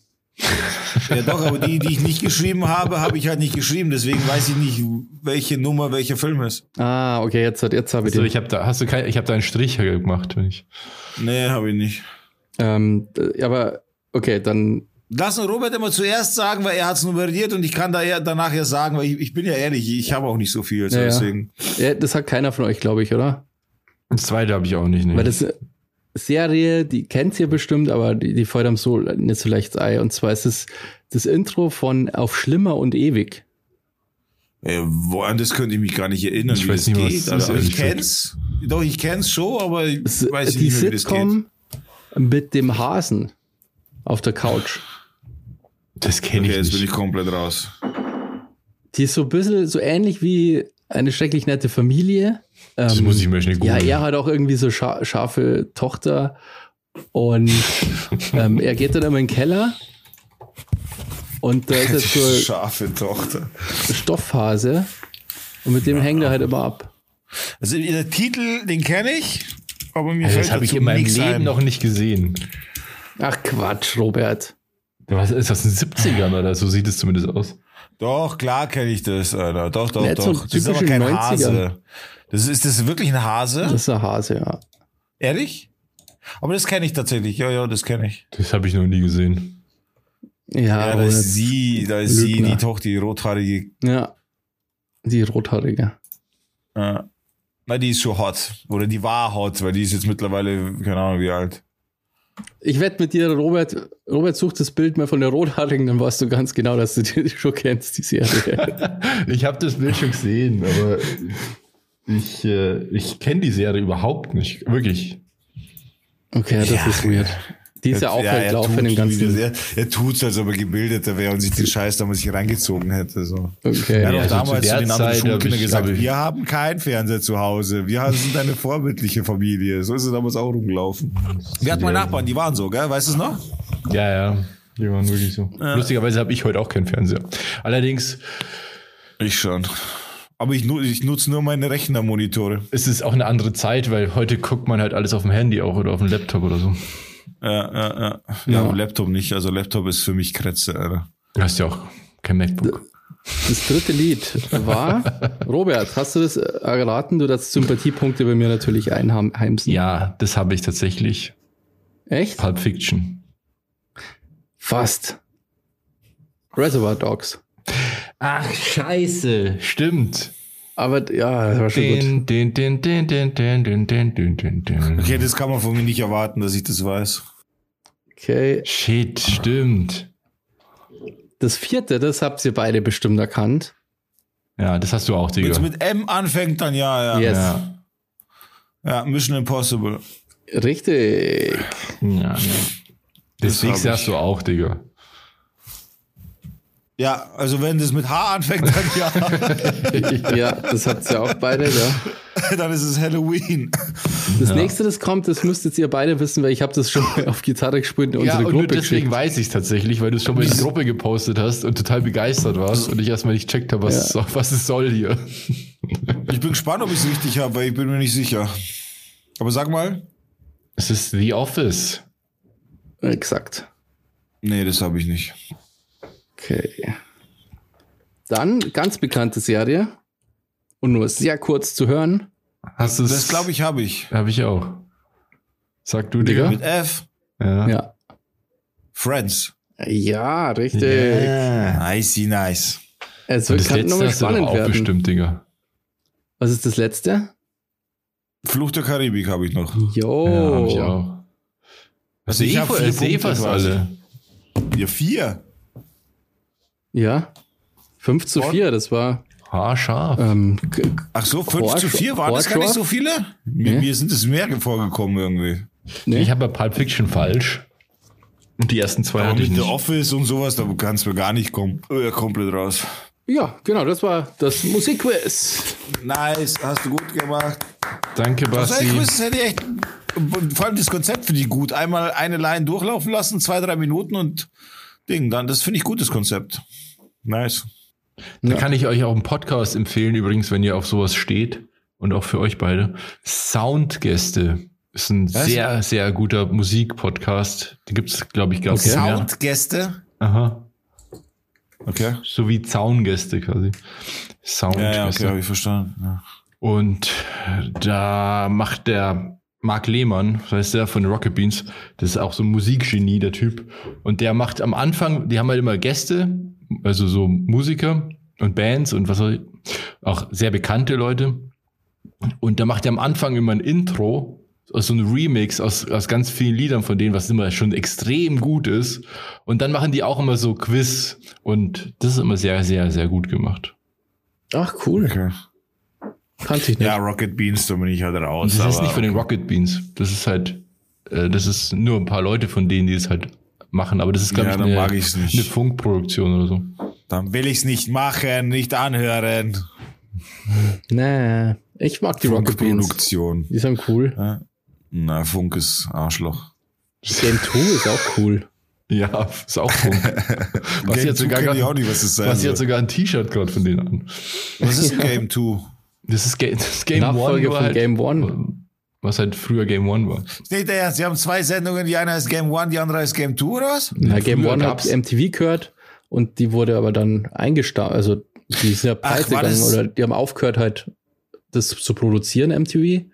Ja, doch, aber die, die ich nicht geschrieben habe, habe ich halt nicht geschrieben. Deswegen weiß ich nicht, welche Nummer welcher Film ist. Ah, okay, jetzt, hat- jetzt habe ich Also, den. ich habe da, hast du kein, ich habe da einen Strich gemacht, wenn ich. Nee, habe ich nicht. Ähm, aber, okay, dann, Lass uns Robert immer zuerst sagen, weil er hat's nummeriert und ich kann da eher danach ja sagen, weil ich, ich bin ja ehrlich, ich habe auch nicht so viel. So Ja, deswegen. ja, das hat keiner von euch, glaube ich, oder? Das zweite habe ich auch nicht. Nee. Weil das ist eine Serie, die kennt ihr bestimmt, aber die, die fällt einem so nicht so leicht ein. Und zwar ist es das Intro von Auf Schlimmer und Ewig. Äh, wo, an das könnte ich mich gar nicht erinnern, Ich wie weiß das nicht, was geht. das ist, Also, ich ehrlich kenn's. Doch, ich kenn's schon, aber ich Es- weiß die nicht mehr, wie das geht. Sitcom mit dem Hasen auf der Couch. Das kenne Okay, ich jetzt bin ich nicht. komplett raus. Die ist so ein bisschen so ähnlich wie eine schrecklich nette Familie. Das Ähm, muss ich mir schnell Ja, googeln. er hat auch irgendwie so scha scharfe Tochter und <laughs> ähm, er geht dann immer in den Keller und da ist jetzt so eine Scharfe Tochter. Stoffhase und mit dem hängt er halt immer ab. Also der Titel, den kenne ich, aber mir Also, fällt das habe ich in meinem Leben ein. noch nicht gesehen. Ach Quatsch, Robert. Was ist das in den 70ern oder so sieht es zumindest aus? Doch, klar kenne ich das, Alter. Doch, doch, Nicht so doch. Das ist aber kein 90er. Hase. Das ist, ist das wirklich ein Hase? Das ist ein Hase, ja. Ehrlich? Aber das kenne ich tatsächlich. Ja, ja, das kenne ich. Das habe ich noch nie gesehen. Ja, Ja, da ist sie, da ist sie, Lügner. die Tochter, die rothaarige. Ja. Die rothaarige. Äh, na, die ist schon hot. Oder die war hot, weil die ist jetzt mittlerweile, keine Ahnung, wie alt. Ich wette mit dir, Robert, Robert sucht das Bild mal von der Rothaarigen, dann weißt du ganz genau, dass du die schon kennst, die Serie. <laughs> Ich habe das Bild schon gesehen, aber ich, äh, ich kenne die Serie überhaupt nicht. Wirklich. Okay, das Ja. ist weird. Die ist ja auch halt laufen im ganzen. Er, er tut's, als ob er gebildeter wäre und sich den Scheiß damals nicht reingezogen hätte. So. Okay. Er hat Ja, auch also damals zu zu der den anderen Zeit Schulkindern gesagt, hab wir haben keinen Fernseher zu Hause. Wir sind eine vorbildliche Familie. So ist es damals auch rumgelaufen. Wir hatten mal Nachbarn, die waren so, gell? Weißt du es noch? Ja, ja. Die waren wirklich so. Lustigerweise habe ich heute auch keinen Fernseher. Allerdings Ich schon. Aber ich, ich nutze nur meine Rechnermonitore. ist es auch eine andere Zeit, weil heute guckt man halt alles auf dem Handy auch oder auf dem Laptop oder so. Ja, ja, ja. Ja. Ja, Laptop nicht. Also Laptop ist für mich Kretze, Alter. Du hast ja auch kein MacBook. Das dritte Lied war, <laughs> Robert, hast du das erraten? Du darfst Sympathiepunkte bei mir natürlich einheimsen. Ja, das habe ich tatsächlich. Echt? Pulp Fiction. Fast. Reservoir Dogs. Ach, scheiße. Stimmt. Aber ja, das war schon gut. Den, den, den, den, den, den, den, den, den, den, den. Okay, das kann man von mir nicht erwarten, dass ich das weiß. Okay. Shit, stimmt. Das vierte, das habt ihr beide bestimmt erkannt. Ja, das hast du auch, Wenn Digga. es mit M anfängt, dann ja, ja. Yes. Ja. Ja, Mission Impossible. Richtig. Ja, ja. Ich. hast du auch, Digga. Ja, also wenn das mit H anfängt, dann ja. <laughs> Ja, das habt ihr auch beide, ja. <laughs> dann ist es Halloween. Das nächste, das kommt, das müsstet ihr beide wissen, weil ich habe das schon mal <laughs> auf Gitarre gespielt in Ja, unsere und nur Gruppe deswegen geschickt. weiß ich es tatsächlich, weil du es schon mal in die Gruppe gepostet hast und total begeistert warst und ich erstmal nicht checkt habe, was, Ja. es- was es soll hier. <laughs> Ich bin gespannt, ob ich es richtig habe, weil ich bin mir nicht sicher. Aber sag mal. Es ist The Office. Exakt. Nee, das habe ich nicht. Okay. Dann ganz bekannte Serie und nur sehr kurz zu hören. Hast du Das glaube ich habe ich. Habe ich auch. Sag du, Digga. Digga. Mit F. Ja. Ja. Friends. Ja, richtig. Nice, nice. Es wird letzte nochmal hast du doch spannend auch werden. bestimmt, Digga. Was ist das letzte? Fluch der Karibik habe ich noch. Jo. Ja, hab ich auch. Also ich Seh- hab vier alle. Ja, vier. Ja. 5 zu? 4, das war Haarscharf. ähm, Ach so, 5 Horsch- zu 4, waren das gar nicht so viele? Mir, Nee. mir sind es mehr vorgekommen irgendwie. nee. Ich habe bei Pulp Fiction falsch. Und die ersten zwei Aber hatte ich mit nicht. The Office und sowas, da kannst du mir gar nicht kommen. Äh, komplett raus. Ja, genau, das war das Musikquiz. Nice, hast du gut gemacht. Danke, ich Basti. wüsste, hätte ich echt, vor allem das Konzept finde ich gut. Einmal eine Line durchlaufen lassen, zwei, drei Minuten und Ding, dann, das finde ich gutes Konzept. Nice. Da Ja. kann ich euch auch einen Podcast empfehlen, übrigens, wenn ihr auf sowas steht. Und auch für euch beide. Soundgäste. Ist ein Was? sehr, sehr guter Musikpodcast. Den gibt's, glaube ich, gar nicht mehr. Soundgäste. Aha. Okay. So wie Zaungäste quasi. Soundgäste. Ja, ja, okay, habe ich verstanden. Ja. Und da macht der Marc Lehmann, das heißt der von den Rocket Beans, das ist auch so ein Musikgenie, der Typ. Und der macht am Anfang, die haben halt immer Gäste, also so Musiker und Bands und was auch, auch sehr bekannte Leute. Und da macht er am Anfang immer ein Intro, also so ein Remix aus, aus ganz vielen Liedern von denen, was immer schon extrem gut ist. Und dann machen die auch immer so Quiz. Und das ist immer sehr, sehr, sehr gut gemacht. Ach, cool. Okay. Kannte ich nicht. Ja, Rocket Beans, da bin ich halt Und raus. das ist nicht von den Rocket Beans. Das ist halt, äh, das ist nur ein paar Leute von denen, die es halt machen. Aber das ist, glaube Ja, ich, dann eine, mag ich's nicht. eine Funkproduktion oder so. Dann will ich's nicht machen, nicht anhören. Nee, ich mag die Rocket Beans. Funkproduktion. Die sind cool. Ja. Na, Funk ist Arschloch. Game 2 ist auch cool. Ja, ist auch Funk. <laughs> was Game jetzt 2 sogar, kenn ich grad- auch nicht, was das sein was jetzt sogar ein T-Shirt gerade von denen an. Was ist ein <laughs> Game 2? Das ist, Ga das ist Game Nachfolge One. von halt, Game One. Was halt früher Game One war. Ist nicht der Ernst, Sie haben zwei Sendungen, die eine heißt Game 1, die andere heißt Game 2 oder was? Na, Game One hat MTV gehört und die wurde aber dann eingestampft. Also die sind ja pleite gegangen oder die haben aufgehört halt das zu produzieren, MTV.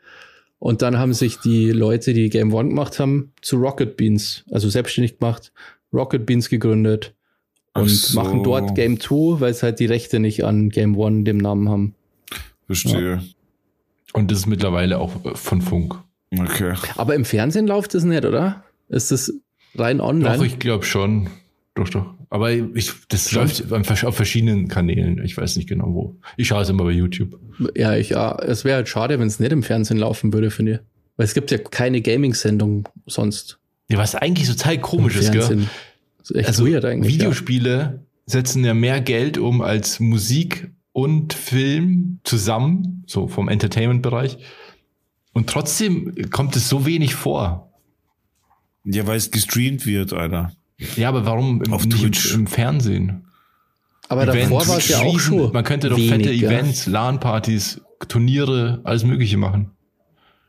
Und dann haben sich die Leute, die Game One gemacht haben, zu Rocket Beans, also selbstständig gemacht, Rocket Beans gegründet und so. machen dort Game 2, weil sie halt die Rechte nicht an Game One dem Namen haben. Verstehe. Und das ist mittlerweile auch äh, von Funk. Okay. Aber im Fernsehen läuft das nicht, oder? Ist das rein online? Doch, ich glaube schon. Doch, doch. Aber ich, das läuft auf vers- auf verschiedenen Kanälen. Ich weiß nicht genau wo. Ich schaue es immer bei YouTube. Ja, ich, ja, es wäre halt schade, wenn es nicht im Fernsehen laufen würde, finde ich. Weil es gibt ja keine Gaming-Sendung sonst. Ja, was eigentlich total komisch ist, gell? Fernsehen. Das ist echt Also weird eigentlich. Videospiele setzen ja mehr Geld um als Musik und Film zusammen, so vom Entertainment-Bereich. Und trotzdem kommt es so wenig vor. Ja, weil es gestreamt wird, Alter. Ja, aber warum im, Auf nicht Twitch. im, im Fernsehen? Aber davor war es ja auch schon. Man könnte doch fette wenig, ja. Events, LAN-Partys, Turniere, alles Mögliche machen.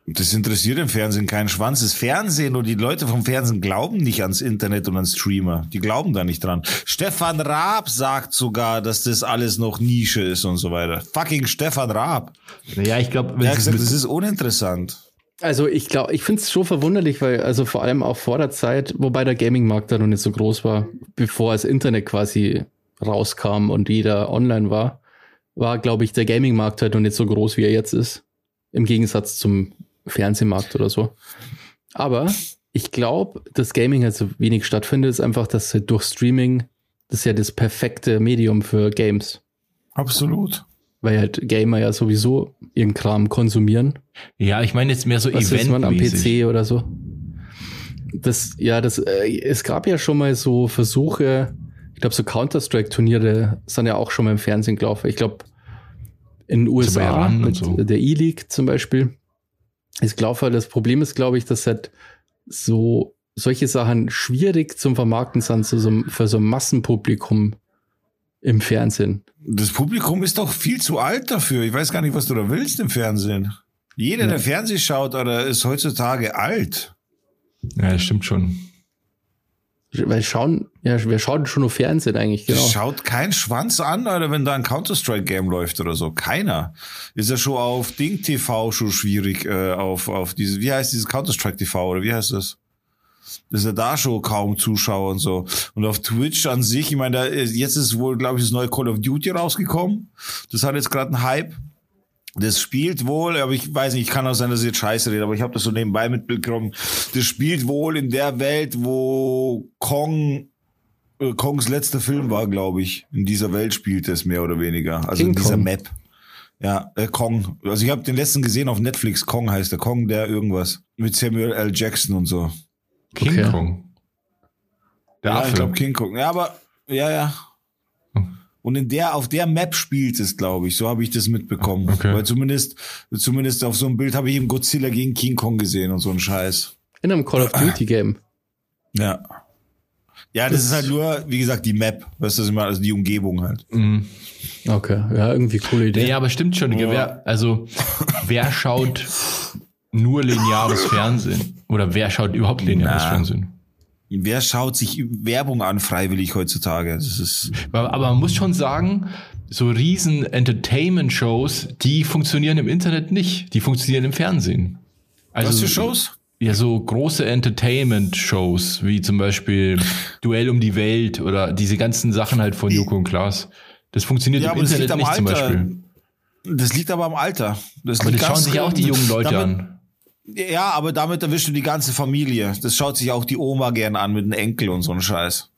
Das interessiert im Fernsehen keinen Schwanz. Das Fernsehen und die Leute vom Fernsehen glauben nicht ans Internet und an Streamer. Die glauben da nicht dran. Stefan Raab sagt sogar, dass das alles noch Nische ist und so weiter. Fucking Stefan Raab. Naja, ich glaube, Er hat gesagt, mit, das ist uninteressant. Also ich glaube, ich finde es schon verwunderlich, weil also vor allem auch vor der Zeit, wobei der Gaming-Markt da noch nicht so groß war, bevor das Internet quasi rauskam und jeder online war, war, glaube ich, der Gaming-Markt halt noch nicht so groß, wie er jetzt ist. Im Gegensatz zum Fernsehmarkt oder so. Aber ich glaube, dass Gaming halt so wenig stattfindet, ist einfach, dass halt durch Streaming, das ist ja das perfekte Medium für Games. Absolut. Weil halt Gamer ja sowieso ihren Kram konsumieren. ja, ich meine jetzt mehr so Was ist man am. PC oder so? Das, ja, das, äh, es gab ja schon mal so Versuche, ich glaube, so Counter-Strike-Turniere sind ja auch schon mal im Fernsehen gelaufen. Ich glaube, in den bei USA Iran und mit so. der E-League zum Beispiel ist gelaufen. Das Problem ist, glaube ich, dass halt so solche Sachen schwierig zum Vermarkten sind so, für so ein Massenpublikum im Fernsehen. Das Publikum ist doch viel zu alt dafür. Ich weiß gar nicht, was du da willst im Fernsehen. Jeder, der Fernsehen schaut, oder ist heutzutage alt. Ja, das stimmt schon. Weil schauen, ja, wer schaut schon auf Fernsehen eigentlich, genau. Schaut kein Schwanz an, oder wenn da ein Counter-Strike-Game läuft oder so. Keiner. Ist ja schon auf Ding TV schon schwierig, äh, auf, auf diese, wie heißt dieses Counter-Strike TV oder wie heißt das? Das ist ja da schon kaum Zuschauer und so. Und auf Twitch an sich, ich meine, da jetzt ist wohl, glaube ich, das neue Call of Duty rausgekommen. Das hat jetzt gerade einen Hype. Das spielt wohl, aber ich weiß nicht, ich kann auch sein, dass ich jetzt scheiße rede, aber ich habe das so nebenbei mitbekommen. Das spielt wohl in der Welt, wo Kong äh, Kongs letzter Film war, glaube ich. In dieser Welt spielt es mehr oder weniger. Also King in dieser Kong. Map. Ja, äh, Kong. Also ich habe den letzten gesehen auf Netflix. Kong heißt der. Kong, der irgendwas. Mit Samuel L. Jackson und so. King Okay. Kong. Der ja, ich Affe. glaube King Kong. Ja, aber, ja, ja. Und in der, auf der Map spielt es, glaube ich. So habe ich das mitbekommen. Okay. Weil zumindest, zumindest auf so einem Bild habe ich eben Godzilla gegen King Kong gesehen und so ein Scheiß. In einem Call of Duty Game. Ja. Ja, das, ist halt nur, wie gesagt, die Map. Weißt du, was ich meine? Also die Umgebung halt. Mhm. Okay, ja, irgendwie coole Idee. Ja, aber stimmt schon. Ja. Wer, also, wer schaut nur lineares Fernsehen? Oder wer schaut überhaupt lineares Na. Fernsehen? Wer schaut sich Werbung an freiwillig heutzutage? Das ist, Aber, man muss schon sagen, so riesen Entertainment-Shows, die funktionieren im Internet nicht. Die funktionieren im Fernsehen. Also, was für Shows? Ja, so große Entertainment-Shows, wie zum Beispiel Duell um die Welt oder diese ganzen Sachen halt von Joko und Klaas. Das funktioniert Ja, im Internet nicht zum Alter. Beispiel. Das liegt aber am Alter. Das Aber das schauen sich auch die jungen Leute damit, an. Ja, aber damit erwischst du die ganze Familie. Das schaut sich auch die Oma gern an mit dem Enkel und so ein Scheiß.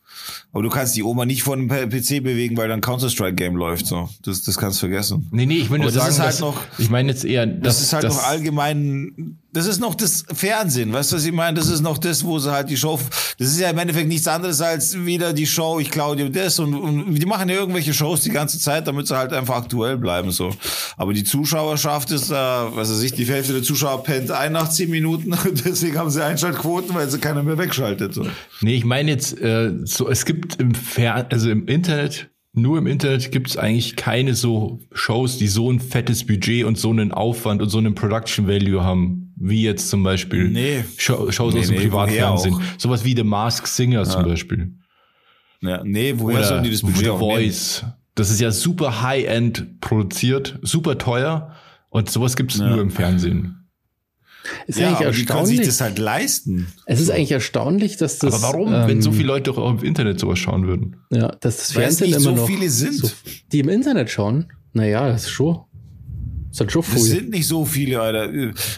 Aber du kannst die Oma nicht vor dem PC bewegen, weil dann Counter-Strike-Game läuft. So, das, das kannst du vergessen. Nee, nee, ich Aber das sagen, ist halt noch- ich meine jetzt eher, Das dass, ist halt dass, noch allgemein, das ist noch das Fernsehen, weißt du, was ich meine? Das ist noch das, wo sie halt die Show, das ist ja im Endeffekt nichts anderes als wieder die Show, ich klaue dir das und, und die machen ja irgendwelche Shows die ganze Zeit, damit sie halt einfach aktuell bleiben, so. Aber die Zuschauerschaft ist da, was weiß ich, die Hälfte der Zuschauer pennt ein nach zehn Minuten, <laughs> deswegen haben sie Einschaltquoten, weil sie keiner mehr wegschaltet, so. Nee, ich meine jetzt, äh, so, es gibt im Fer also im Internet, nur im Internet gibt es eigentlich keine so Shows, die so ein fettes Budget und so einen Aufwand und so einen Production Value haben, wie jetzt zum Beispiel Nee. Show, Shows Nee, aus dem nee, Privatfernsehen. Sowas wie The Mask Singer zum Beispiel. Ja, nee, woher sollen die das Budget The auch nehmen? Voice. Das ist ja super High-End produziert, super teuer und sowas gibt es nur im Fernsehen. Ist Ja, eigentlich aber die können sich erstaunlich. das halt leisten. es ist eigentlich erstaunlich, dass das. Aber warum, ähm, wenn so viele Leute doch auch im Internet sowas schauen würden? Ja, dass das Weil es Fernsehen nicht immer so noch. viele sind. So, die im Internet schauen? Naja, das ist schon. Das hat schon Das sind nicht so viele, Alter.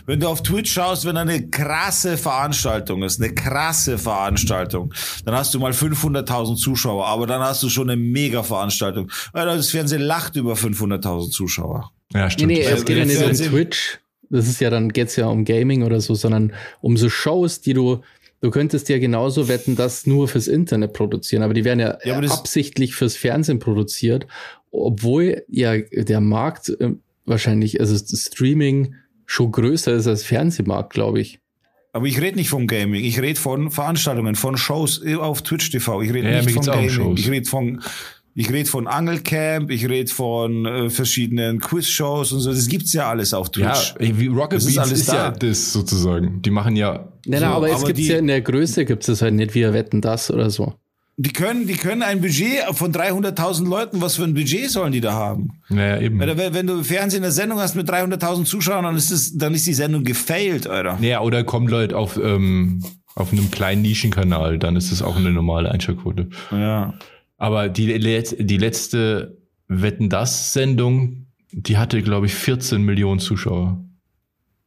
Wenn du auf Twitch schaust, wenn da eine krasse Veranstaltung ist, eine krasse Veranstaltung, dann hast du mal 500.000 Zuschauer, aber dann hast du schon eine mega Veranstaltung. Alter, das Fernsehen lacht über 500.000 Zuschauer. Ja, Nee, stimmt. nee, es Weil- geht ja nicht um Twitch. Das ist ja dann, geht's ja um Gaming oder so, sondern um so Shows, die du, du könntest ja genauso wetten, das nur fürs Internet produzieren, aber die werden ja, Ja, absichtlich fürs Fernsehen produziert, obwohl ja der Markt äh, wahrscheinlich, also das Streaming schon größer ist als Fernsehmarkt, glaube ich. Aber ich rede nicht vom Gaming, ich rede von Veranstaltungen, von Shows auf Twitch TV. Ich rede Ja, nicht von Gaming. Shows. Ich rede von ich rede von Angelcamp, ich rede von äh, verschiedenen Quiz-Shows und so. Das gibt's ja alles auf Ja, Twitch. ey, wie Rocket Das ist alles ist, da. ja das sozusagen. Die machen ja. Nein, so, nein, aber es die- ja in der Größe gibt's das halt nicht, wie wetten das oder so. Die können, die können ein Budget von 300.000 Leuten, was für ein Budget sollen die da haben? naja, eben. Wenn, wenn du Fernsehen eine Sendung hast mit 300.000 Zuschauern, dann ist, es, dann ist die Sendung gefailt, Alter. Naja, oder kommt Leute auf, ähm, auf einem kleinen Nischenkanal, dann ist das auch eine normale Einschaltquote. Ja. Aber die, die letzte Wetten das Sendung, die hatte, glaube ich, 14 Millionen Zuschauer.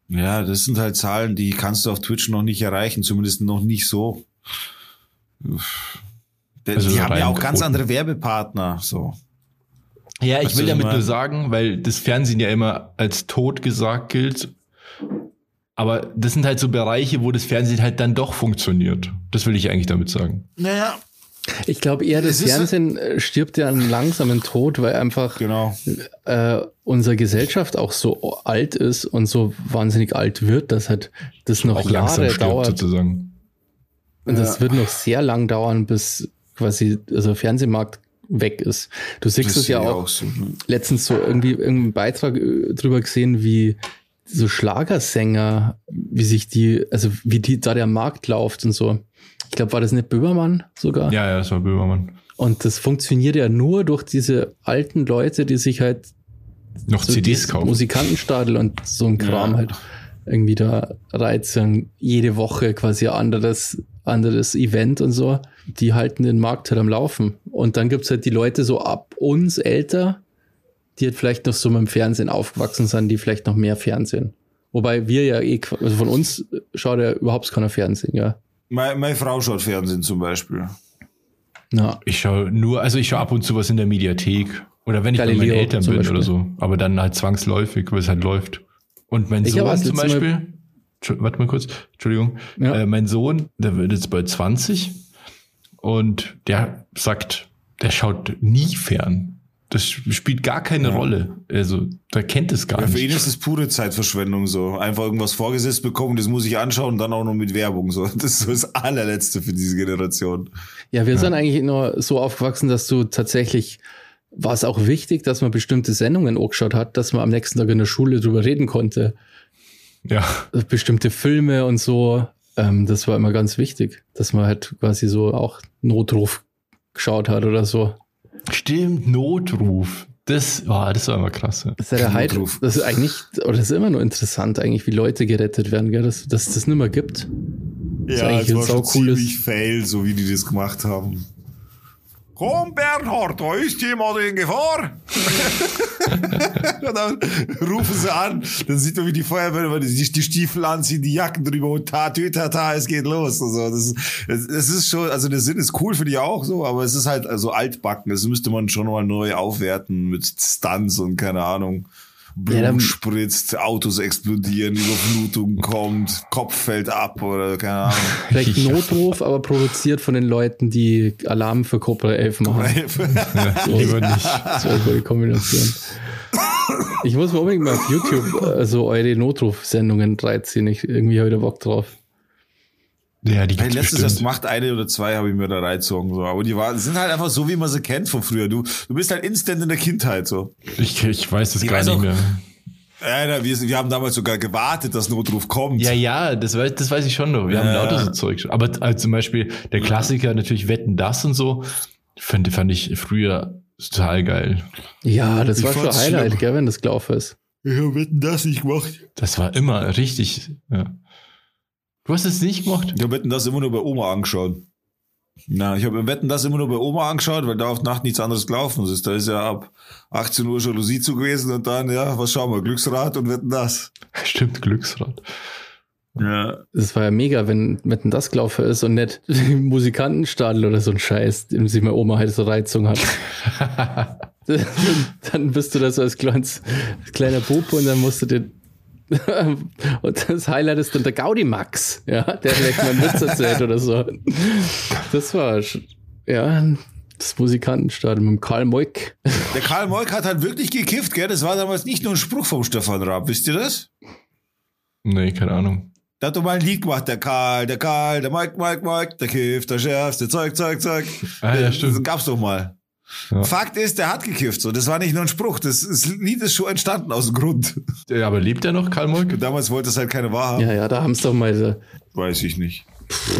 Ja, das sind halt Zahlen, die kannst du auf Twitch noch nicht erreichen, zumindest noch nicht so. Die, Also die haben ja auch ganz Quoten. andere Werbepartner, so. Ja, ich Weißt will damit nur sagen, weil das Fernsehen ja immer als tot gesagt gilt. Aber das sind halt so Bereiche, wo das Fernsehen halt dann doch funktioniert. Das will ich eigentlich damit sagen. Naja, Ich glaube eher, das Fernsehen äh, stirbt ja einen langsamen Tod, weil einfach genau. äh, unsere Gesellschaft auch so alt ist und so wahnsinnig alt wird, dass halt das noch Auch Jahre stirbt dauert. sozusagen. Und das Ja. wird noch sehr lang dauern, bis quasi also der Fernsehmarkt weg ist. Du siehst Das es ja ich auch, so. letztens so irgendwie irgendeinen Beitrag äh, drüber gesehen, wie so Schlagersänger, wie sich die, also wie die da der Markt läuft und so. Ich glaube, war das nicht Böhmermann sogar? Ja, ja, das war Böhmermann. Und das funktioniert ja nur durch diese alten Leute, die sich halt Noch so CDs kaufen. Musikantenstadel und so ein Kram Ja. halt irgendwie da reizen. Jede Woche quasi ein anderes, anderes Event und so. Die halten den Markt halt am Laufen. Und dann gibt's halt die Leute so ab uns älter, die halt vielleicht noch so mit dem Fernsehen aufgewachsen sind, die vielleicht noch mehr Fernsehen. Wobei wir ja eh, also von uns schaut ja überhaupt keiner Fernsehen, ja. Meine, meine Frau schaut Fernsehen zum Beispiel. Na, Ich schaue nur, also ich schaue ab und zu was in der Mediathek. Oder wenn ich bei meinen Galileo Eltern bin Beispiel. oder so. Aber dann halt zwangsläufig, weil es halt läuft. Und mein Ich Sohn zum Beispiel, warte mal kurz, Entschuldigung. Ja. Äh, mein Sohn, der wird jetzt bald 20 und der sagt, der schaut nie fern. Das spielt gar keine Ja. Rolle. Also, der kennt es gar Ja, für ihn nicht. ist es pure Zeitverschwendung so. Einfach irgendwas vorgesetzt bekommen, das muss ich anschauen und dann auch noch mit Werbung so. <laughs> Das ist so das allerletzte für diese Generation. Ja, wir sind eigentlich nur so aufgewachsen, dass du tatsächlich war es auch wichtig, dass man bestimmte Sendungen angeschaut hat, dass man am nächsten Tag in der Schule drüber reden konnte. Ja. Bestimmte Filme und so. Ähm, das war immer ganz wichtig, dass man halt quasi so auch Notruf geschaut hat oder so. Stimmt, Notruf. Das war, das war immer krass. Ja. Das ist ja der Notruf. das ist eigentlich, oder das ist immer nur interessant eigentlich, wie Leute gerettet werden, gell? Dass, dass das nicht mehr gibt. ist eigentlich ein saucooles- ziemlich fail, so wie die das gemacht haben. Komm, Bernhard, da ist jemand in Gefahr. <laughs> und dann rufen sie an, dann sieht man, wie die Feuerwehr die, die Stiefel anziehen, die Jacken drüber und ta, tü, ta, ta, es geht los. Also das, ist- das, das ist schon, also der Sinn ist cool für die auch so, aber es ist halt also altbacken. Das müsste man schon mal neu aufwerten mit Stunts und keine Ahnung. Blut Ja, spritzt, Autos explodieren, Überflutung kommt, Kopf fällt ab oder keine Ahnung. <laughs> Vielleicht Ja. Notruf, aber produziert von den Leuten, die Alarm für Cobra 11 machen. Ja, lieber nicht. Das wäre eine gute Kombination. <laughs> Ich muss mir unbedingt mal auf YouTube also eure Notrufsendungen reinziehen. Ich irgendwie habe ich da Bock drauf. Ja, die Hey, gibt's letztes erst bestimmt. macht eine oder zwei habe ich mir da reingezogen. So. Aber die waren, sind halt einfach so, wie man sie kennt von früher. Du, du bist halt instant in der Kindheit so. Ich, ich weiß das Ich gar weiß nicht auch- mehr. Ja, na, wir, wir haben damals sogar gewartet, dass Notruf kommt. Ja, ja, das weiß, das weiß ich schon noch. Wir haben Ja. lauter so Zeug. Aber also zum Beispiel der Klassiker natürlich Wetten das und so, fand, fand ich früher total geil. Ja, das Ich war schon Highlight, schlimm. gell, wenn das gelaufen ist. Ich hab Wetten das nicht gemacht. Das war immer richtig. Ja. Du hast es nicht gemacht? Ich habe Wetten das immer nur bei Oma angeschaut. Na, ich habe Wetten das immer nur bei Oma angeschaut, weil da auf Nacht nichts anderes gelaufen ist. Da ist ja ab 18 Uhr Jalousie zu gewesen und dann, ja, was schauen wir, Glücksrad und Wetten das. <laughs> Stimmt, Glücksrad. Ja. Das war ja mega, wenn wenn das gelaufen ist und nicht <laughs> Musikantenstadel oder so ein Scheiß, den sich meine Oma halt so Reizung hat. <laughs> dann bist du da so als kleines, kleiner Bub und dann musst du den <laughs> und das Highlight ist dann der Gaudi Max, ja, der vielleicht mal einen Witz erzählt oder so. Das war, ja, das Musikantenstadel mit dem Karl Moik. Der Karl Moik hat halt wirklich gekifft, gell? Das war damals nicht nur ein Spruch vom Stefan Raab, wisst ihr das? Nee, keine Ahnung. Der hat doch mal ein Lied gemacht, der Karl, der Karl, der Mike, Mike, Mike, der kifft, der schärfste, Zeug, Zeug, Zeug. Ah, ja, Das stimmt. gab's doch mal. Ja. Fakt ist, der hat gekifft, so. Das war nicht nur ein Spruch. Das, das Lied ist schon entstanden aus dem Grund. Ja, aber lebt er noch, Karl Moik? Damals wollte es halt keine Wahrheit. Ja, ja, da haben es doch mal. so- Weiß ich nicht.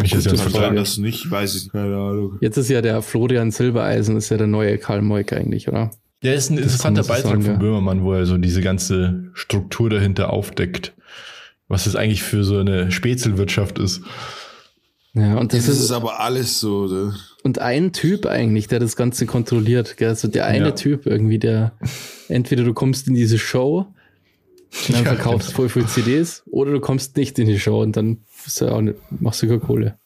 Ich das gute Kann Frage. sein, dass nicht, weiß ich keine Ahnung. Jetzt ist ja der Florian Silbereisen, ist ja der neue Karl Moik eigentlich, oder? Ja, ist ein interessanter Beitrag sagen, von. Böhmermann, wo er so diese ganze Struktur dahinter aufdeckt. Was das eigentlich für so eine Spätzelwirtschaft ist. Ja, und das, Das ist, ist aber alles so. ne? und ein Typ eigentlich, der das Ganze kontrolliert. Gell? Also der eine Ja. Typ irgendwie, der entweder du kommst in diese Show und dann Ja, verkaufst genau. voll viel CDs oder du kommst nicht in die Show und dann nicht, machst du gar Kohle.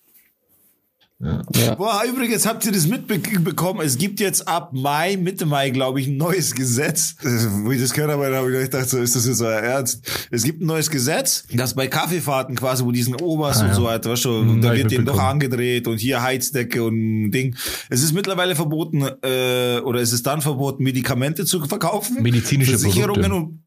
Ja. Ja. Boah, übrigens habt ihr das mitbekommen? Es gibt jetzt ab Mai, Mitte Mai, glaube ich, ein neues Gesetz. Wo ich das gehört habe, da habe ich gedacht, so ist das jetzt euer Ernst? Es gibt ein neues Gesetz, das bei Kaffeefahrten quasi, wo diesen Oberst Ah, und ja. so weiter, weißt du, Hm, da wird denen doch angedreht und hier Heizdecke und Ding. Es ist mittlerweile verboten, äh, oder es ist dann verboten, Medikamente zu verkaufen. Medizinische Versicherungen Produkte. und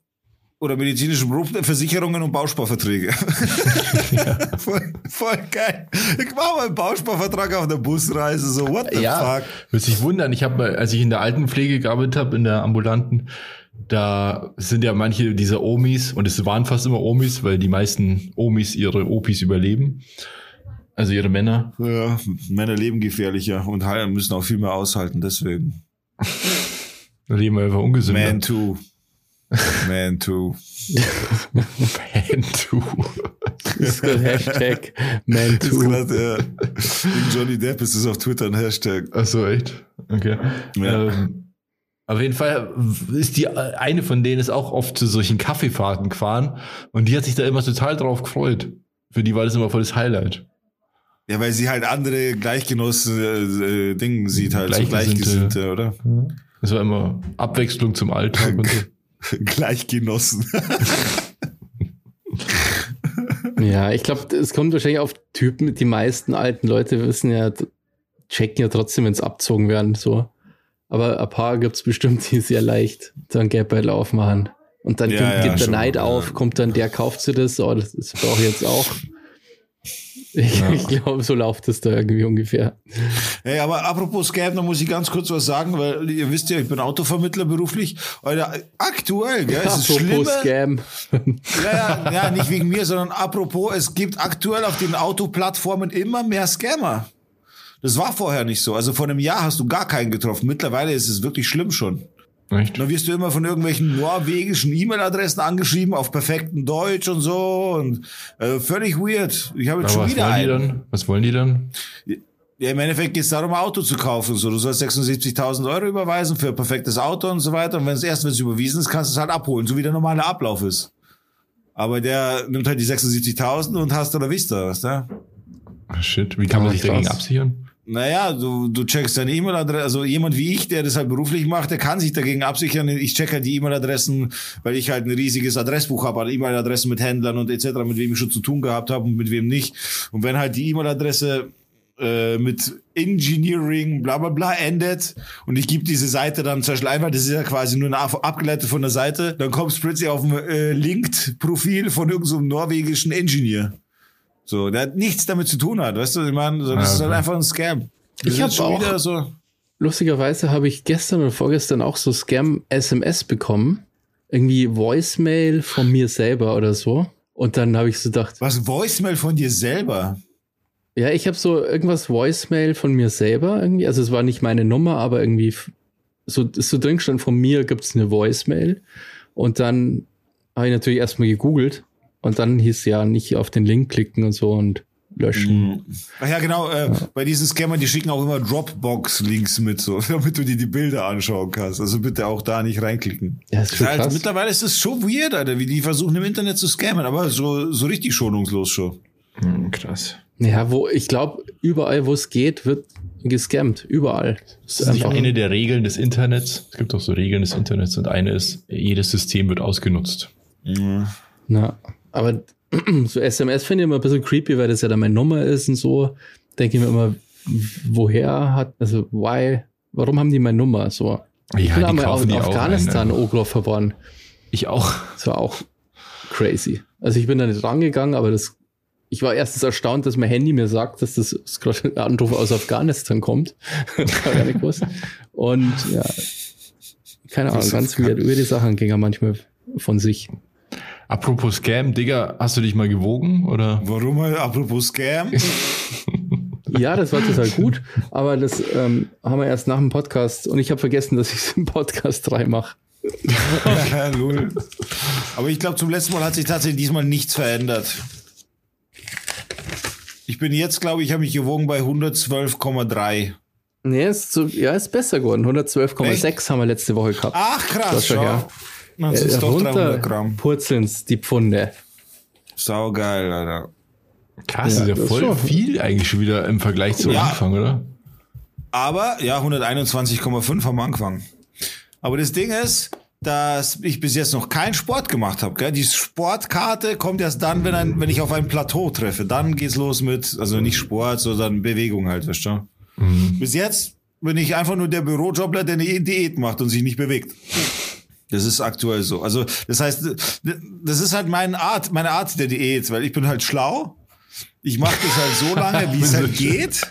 oder medizinische Produkte, Versicherungen und Bausparverträge. <laughs> <laughs> voll, voll geil. Ich mach mal einen Bausparvertrag auf der Busreise, so what the Ja, fuck. würde sich wundern. Ich habe, als ich in der Altenpflege gearbeitet habe, in der ambulanten, da sind ja manche dieser Omis, und es waren fast immer Omis, weil die meisten Omis ihre Opis überleben. Also ihre Männer. Ja, Männer leben gefährlicher und müssen auch viel mehr aushalten, deswegen. <laughs> leben einfach ungesünder. Man too. <laughs> Man too. Man too. Das ist Hashtag Man too. Grad, ja. Johnny Depp ist es auf Twitter ein Hashtag. Ach so, echt? Okay. Ja. Ähm, auf jeden Fall ist die eine von denen ist auch oft zu solchen Kaffeefahrten gefahren und die hat sich da immer total drauf gefreut. Für die war das immer voll das Highlight. Ja, weil sie halt andere Gleichgenossen äh, Dinge sieht halt, so Gleichgesinnte, oder? Das war immer Abwechslung zum Alltag und so. <laughs> <laughs> Gleichgenossen. <laughs> ja, ich glaube, es kommt wahrscheinlich auf Typen. Die meisten alten Leute wissen ja, checken ja trotzdem, wenn es abzogen werden, so. Aber ein paar gibt's bestimmt, die sehr leicht dann Geldbeutel aufmachen. Und dann ja, geht, ja, der Neid auf, kommt dann der, kauft sie das, oh, das, das brauche ich jetzt auch. Ich, ja. ich glaube, so läuft es da irgendwie ungefähr. Hey, aber apropos Scam, da muss ich ganz kurz was sagen, weil ihr wisst ja, ich bin Autovermittler beruflich. Alter, aktuell, gell, es ist apropos Scam. Ja, ja, ja, nicht wegen mir, sondern apropos, es gibt aktuell auf den Autoplattformen immer mehr Scammer. Das war vorher nicht so. Also vor einem Jahr hast du gar keinen getroffen. Mittlerweile ist es wirklich schlimm schon. Echt? Dann wirst du immer von irgendwelchen norwegischen E-Mail-Adressen angeschrieben auf perfektem Deutsch und so und äh, völlig weird. Ich habe jetzt schon wieder einen. Dann? Was wollen die dann? Ja, im Endeffekt geht es darum, ein Auto zu kaufen. So, du sollst 76.000 Euro überweisen für ein perfektes Auto und so weiter. Und wenn es erst, wenn es überwiesen ist, kannst du es halt abholen, so wie der normale Ablauf ist. Aber der nimmt halt die 76.000 und hast oder vista, weißt du? Shit, wie kann man sich dagegen absichern? Naja, du, du checkst deine E-Mail-Adresse, also jemand wie ich, der das halt beruflich macht, der kann sich dagegen absichern. Ich checke halt die E-Mail-Adressen, weil ich halt ein riesiges Adressbuch habe, halt E-Mail-Adressen mit Händlern und etc., mit wem ich schon zu tun gehabt habe und mit wem nicht. Und wenn halt die E-Mail-Adresse äh, mit Engineering bla bla bla endet und ich gebe diese Seite dann zum Beispiel einfach, das ist ja quasi nur eine abgeleitet von der Seite, dann kommst du plötzlich auf ein äh, Linked-Profil von irgendeinem so norwegischen Engineer. So, der hat nichts damit zu tun hat, weißt du, ich meine, so, das okay. ist halt einfach ein Scam. Das ich habe auch, wieder so. lustigerweise habe ich gestern oder vorgestern auch so Scam-SMS bekommen. Irgendwie Voicemail von mir selber oder so. Und dann habe ich so gedacht. Was, Voicemail von dir selber? Ja, ich habe so irgendwas Voicemail von mir selber irgendwie. Also es war nicht meine Nummer, aber irgendwie so, ist so drin stand, von mir gibt's eine Voicemail. Und dann habe ich natürlich erstmal gegoogelt und dann hieß ja nicht auf den Link klicken und so und löschen. Mhm. Ach ja, genau. Äh, ja. Bei diesen Scammern, die schicken auch immer Dropbox-Links mit, so, <laughs> damit du dir die Bilder anschauen kannst. Also bitte auch da nicht reinklicken. Ja, ist schon also, krass. Mittlerweile ist es schon weird, Alter, wie die versuchen im Internet zu scammen, aber so, so richtig schonungslos schon. Mhm, krass. Ja, wo ich glaube, überall, wo es geht, wird gescammt. Überall. Das ist nicht eine der Regeln des Internets. Es gibt auch so Regeln des Internets und eine ist, jedes System wird ausgenutzt. Mhm. Na. Aber <clears throat> so SMS finde ich immer ein bisschen creepy, weil das ja dann meine Nummer ist und so. Denke ich mir immer, woher hat, also why, warum haben die meine Nummer? So. Ja, ich bin einmal auch in Afghanistan Ogloff verloren. Ich auch. Das war auch crazy. Also ich bin da nicht rangegangen, aber das, ich war erstens erstaunt, dass mein Handy mir sagt, dass das, das gerade ein Anruf aus Afghanistan kommt. war <laughs> gar nicht gewusst. Und ja, keine Ahnung, ganz weird. Über die Sachen ging er manchmal von sich. Apropos Scam, Digga, hast du dich mal gewogen oder? Warum halt apropos Scam? <laughs> ja, das war total gut, aber das ähm, haben wir erst nach dem Podcast und ich habe vergessen, dass ich es im Podcast 3 mache. aber ich glaube, zum letzten Mal hat sich tatsächlich diesmal nichts verändert. Ich bin jetzt, glaube ich, habe mich gewogen bei 112,3. Nee, ist so, ja, ist besser geworden. 112,6 haben wir letzte Woche gehabt. Ach, krass. Schau. Ja. Man, es ist doch 300 Gramm. Purzelns, die Pfunde. Sau geil, Alter. Krass, ja, ist ja voll viel eigentlich schon wieder im Vergleich zum ja. Anfang, oder? Aber, ja, 121,5 am Anfang. Aber das Ding ist, dass ich bis jetzt noch keinen Sport gemacht habe. Die Sportkarte kommt erst dann, wenn, ein, wenn ich auf ein Plateau treffe. Dann geht's los mit, also nicht Sport, sondern Bewegung halt, weißt du? Mhm. Bis jetzt bin ich einfach nur der Bürojobler, der eine Diät macht und sich nicht bewegt. Das ist aktuell so. Also, das heißt, das ist halt meine Art, meine Art der Diät, weil ich bin halt schlau. Ich mache das halt so lange, wie es <laughs> halt geht.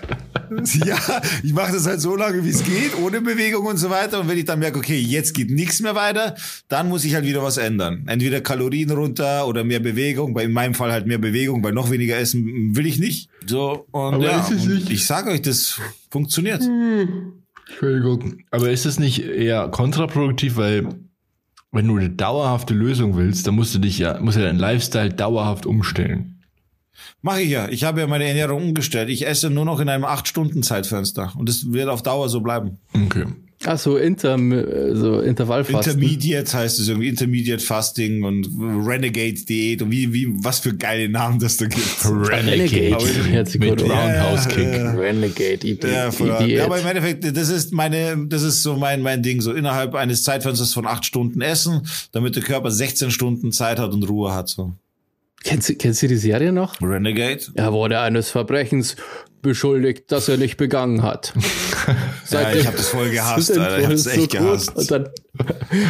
ja, ich mache das halt so lange, wie es geht, ohne Bewegung und so weiter. Und wenn ich dann merke, okay, jetzt geht nichts mehr weiter, dann muss ich halt wieder was ändern. Entweder Kalorien runter oder mehr Bewegung. Bei in meinem Fall halt mehr Bewegung, weil noch weniger essen will ich nicht. So und Aber ja, und nicht- ich sage euch, das funktioniert. Entschuldigung. Aber ist es nicht eher kontraproduktiv, weil wenn du eine dauerhafte Lösung willst, dann musst du dich ja, musst ja deinen Lifestyle dauerhaft umstellen. Mache ich ja. Ich habe ja meine Ernährung umgestellt. Ich esse nur noch in einem 8-Stunden-Zeitfenster. Und das wird auf Dauer so bleiben. Okay. Ach so, Inter, so Intervallfasten. Intermediate heißt es irgendwie. Intermediate Fasting und Renegade-Diät und wie, wie, was für geile Namen das da gibt. <laughs> Renegade. Mit. Roundhouse Kick. Renegade. Ja. Idee. ja, aber im Endeffekt, das ist meine, das ist so mein, mein Ding. So innerhalb eines Zeitfensters von acht Stunden essen, damit der Körper 16 Stunden Zeit hat und Ruhe hat. So. kennst, du, kennst du die Serie noch? Renegade? Er wurde eines Verbrechens beschuldigt, das er nicht begangen hat. <laughs> Ja, ich habe das voll gehasst, Alter. Ich habe das so echt gut. gehasst. Und dann,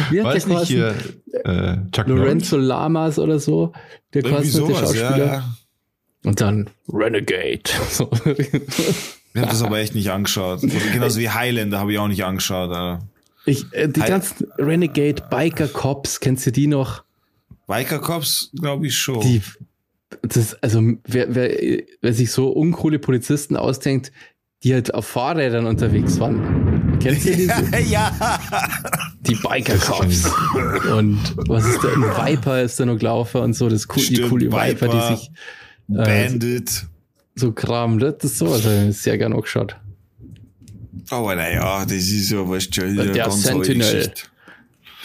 wie hat Weiß der nicht hier äh, Chuck Lorenzo Lamas oder so, der quasi der sowas, Schauspieler. ja, ja. Und dann Renegade. <laughs> So. Ich habe das aber echt nicht angeschaut. Genauso wie Highlander habe ich auch nicht angeschaut. Alter. Ich, äh, die Hi- ganzen Renegade Biker Cops, kennst du die noch? Biker Cops, glaube ich schon. Die, das, also, wer, wer, wer sich so uncoole Polizisten ausdenkt, die halt auf Fahrrädern unterwegs waren. Kennst du diese? <laughs> ja, Die Biker Cops. Und was ist da? Ein Viper ist da noch gelaufen und so, das cool, die Stimmt, coole Viper, Viper. die sich äh, Bandit. so Kram, das ist so, also sehr gern angeschaut. Aber naja, das ist ja was schon Der Sentinel. Geschichte.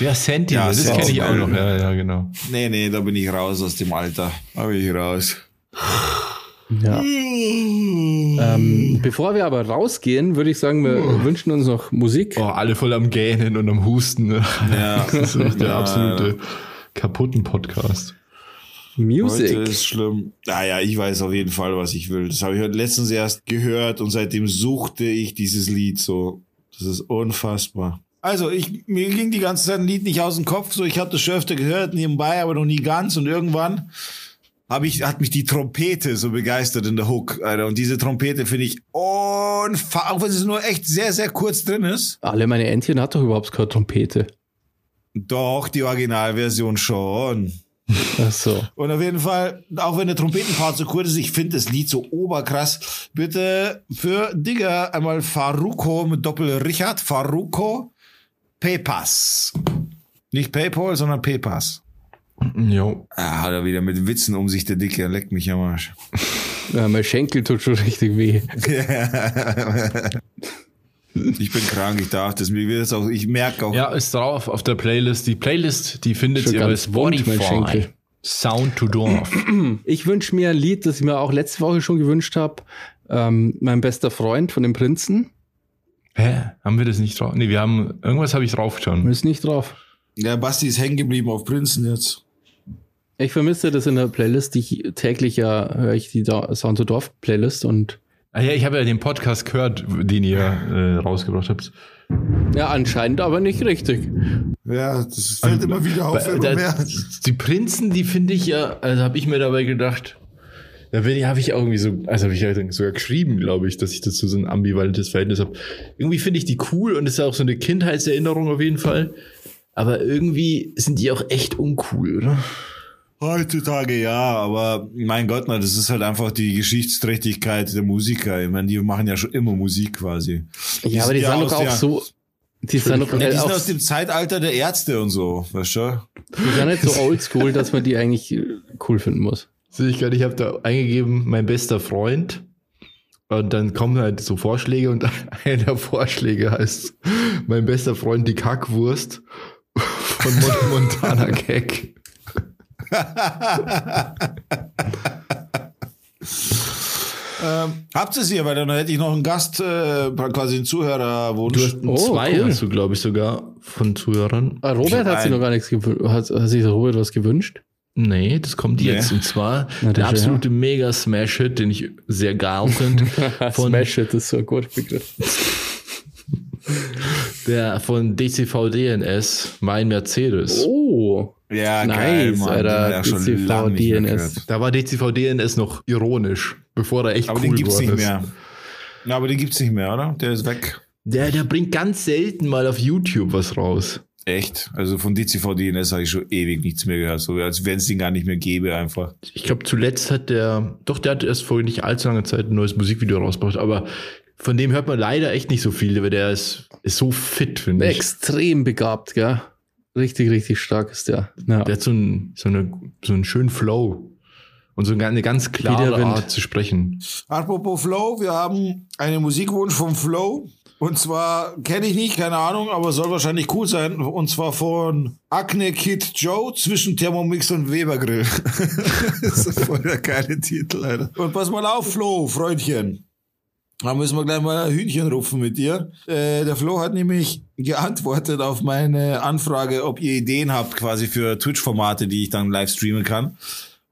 Der Sentinel, Ja, das kenne ich auch noch. Ja, ja, genau. Nee, nee, da bin ich raus aus dem Alter. Da bin ich raus. Ja. Ähm, bevor wir aber rausgehen, würde ich sagen, wir wünschen uns noch Musik. Oh, alle voll am Gähnen und am Husten. ne? Ja, <laughs> Das ist der Ja, absolute kaputten Podcast. Heute Music. ist schlimm. Naja, ich weiß auf jeden Fall, was ich will. Das habe ich heute letztens erst gehört und seitdem suchte ich dieses Lied so. Das ist unfassbar. Also, ich, mir ging die ganze Zeit ein Lied nicht aus dem Kopf. So, ich habe das schon öfter gehört, nebenbei, aber noch nie ganz. Und irgendwann habe ich, hat mich die Trompete so begeistert in der Hook, Alter. Und diese Trompete finde ich unfassbar, auch wenn es nur echt sehr, sehr kurz drin ist. Alle meine Entchen hat doch überhaupt keine Trompete. Doch, die Originalversion schon. Ach so. Und auf jeden Fall, auch wenn der Trompetenpart so kurz ist, ich finde das Lied so oberkrass. Bitte für Digger einmal Faruko mit Doppel Richard, Faruko Pepas. Nicht Paypal, sondern Pepas. Jo. Ah, hat er wieder mit Witzen um sich, der Dicke, leckt mich am Arsch. Ja, mein Schenkel tut schon richtig weh. <laughs> Ich bin krank, ich darf das. Mir wird jetzt auch, ich merke auch, Ja, ist drauf auf der Playlist. Die Playlist, die findet Schon ihr bei Spotify. Schenkel. Sound to Dorf. <clears throat> Ich wünsche mir ein Lied, das ich mir auch letzte Woche schon gewünscht habe. Ähm, mein bester Freund von dem Prinzen. Hä? Haben wir das nicht drauf? Nee, wir haben, irgendwas habe ich drauf schon. Ist nicht drauf. der Basti ist hängen geblieben auf Prinzen jetzt. Ich vermisse das in der Playlist. Ich täglich ja höre ich die Sound to Dorf Playlist und Ah ja, ich habe ja den Podcast gehört, den ihr äh, rausgebracht habt. ja, anscheinend aber nicht richtig. Ja, das fällt immer wieder auf, immer Da- mehr. Die Prinzen, die finde ich ja, also habe ich mir dabei gedacht, da bin ich, habe ich auch irgendwie so, also habe ich ja sogar geschrieben, glaube ich, dass ich dazu so ein ambivalentes Verhältnis habe. Irgendwie finde ich die cool und ist ja auch so eine Kindheitserinnerung auf jeden Fall. Aber irgendwie sind die auch echt uncool, oder? Heutzutage ja, aber mein Gott, na, das ist halt einfach die Geschichtsträchtigkeit der Musiker. Ich meine, die machen ja schon immer Musik quasi. Ja, aber die sind doch auch so. Die sind doch Ja, die sind aus dem Zeitalter der Ärzte und so, weißt du? die sind nicht so oldschool, dass man die eigentlich cool finden muss. Sehe ich gerade, ich habe da eingegeben, mein bester Freund. Und dann kommen halt so Vorschläge und <laughs> einer der Vorschläge heißt, mein bester Freund, die Kackwurst von Mon <laughs> Montana Gag. Ähm, habt ihr sie, weil dann hätte ich noch einen Gast, äh, quasi einen Zuhörerwunsch. Du hast Oh, zwei, cool. hast du, glaube ich, sogar von Zuhörern. Ah, Robert hat sich noch gar nichts gewünscht. Hat, hat sich Robert was gewünscht? Nee, das kommt Nee. jetzt. Und zwar Na, der ist ja- absolute Mega-Smash-Hit, den ich sehr geil finde. <laughs> von, Smash It ist so ein guter Begriff. <laughs> der von DCV-DNS, mein Mercedes. Oh, ja, Nice, geil, Mann. Alter. Ja schon DCV, lange nicht mehr DNS. gehört. Da war DCV-DNS noch ironisch, bevor er echt Aber cool den gibt's nicht ist. mehr. Na, aber den gibt's nicht mehr, oder? Der ist weg. Der, der bringt ganz selten mal auf YouTube was raus. Echt? Also von DCV DNS habe ich schon ewig nichts mehr gehört. So als wenn es den gar nicht mehr gäbe einfach. Ich glaube, zuletzt hat der, doch, der hat erst vor nicht allzu langer Zeit ein neues Musikvideo rausgebracht, aber von dem hört man leider echt nicht so viel, weil der ist, ist so fit, finde ich. Extrem begabt, gell? Richtig, richtig stark ist der. Ja. Der hat so, ein, so, eine, so einen schönen Flow und so eine ganz klare. Art zu sprechen. Apropos Flow, wir haben einen Musikwunsch vom Flow. Und zwar kenne ich nicht, keine Ahnung, aber soll wahrscheinlich cool sein. Und zwar von Acne Kid Joe zwischen Thermomix und Weber Grill. <laughs> das ist voll der geile Titel, Alter. Und pass mal auf, Flo, Freundchen. Da müssen wir gleich mal Hühnchen rupfen mit dir. Äh, der Flo hat nämlich geantwortet auf meine Anfrage, ob ihr Ideen habt quasi für Twitch-Formate, die ich dann live streamen kann.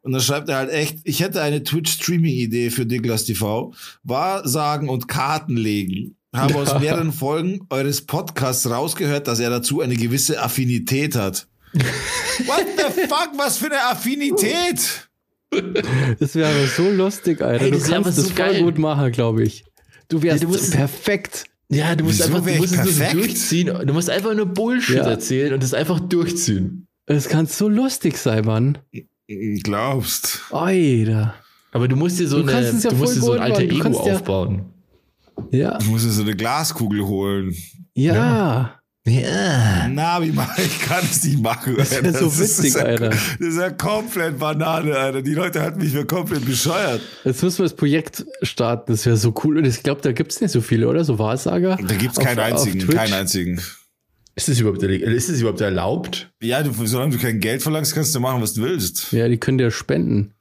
Und dann schreibt er halt echt, ich hätte eine Twitch-Streaming-Idee für Diglas TV. Wahrsagen und Karten legen. Habe aus mehreren Folgen eures Podcasts rausgehört, dass er dazu eine gewisse Affinität hat. What the fuck? Was für eine Affinität? Das wäre aber so lustig, Alter. Hey, du das ist kannst aber das so voll geil. gut machen, glaube ich. Du wärst Ja, du musst- perfekt. Ja, du musst Wieso einfach, du musst es so durchziehen. Du musst einfach nur Bullshit Ja. erzählen und es einfach durchziehen. Das kann so lustig sein, Mann. Glaubst. Alter. Aber du musst dir so, Du eine, ja du musst dir so ein alter Ego aufbauen. Ja. Ich muss mir so eine Glaskugel holen. Ja. Ja. Na, wie mache ich? kann es nicht machen. Das wär Alter. so ist- witzig, ist ja, Alter. Das ist ja komplett Banane, Alter. Die Leute halten mich für komplett bescheuert. Jetzt müssen wir das Projekt starten. Das wäre so cool. Und ich glaube, da gibt es nicht so viele, oder? So Wahrsager. Da gibt's Auf- keinen einzigen, keinen einzigen. Ist das überhaupt, ist das überhaupt erlaubt? Ja, du, solange du kein Geld verlangst, kannst du machen, was du willst. Ja, die können dir spenden.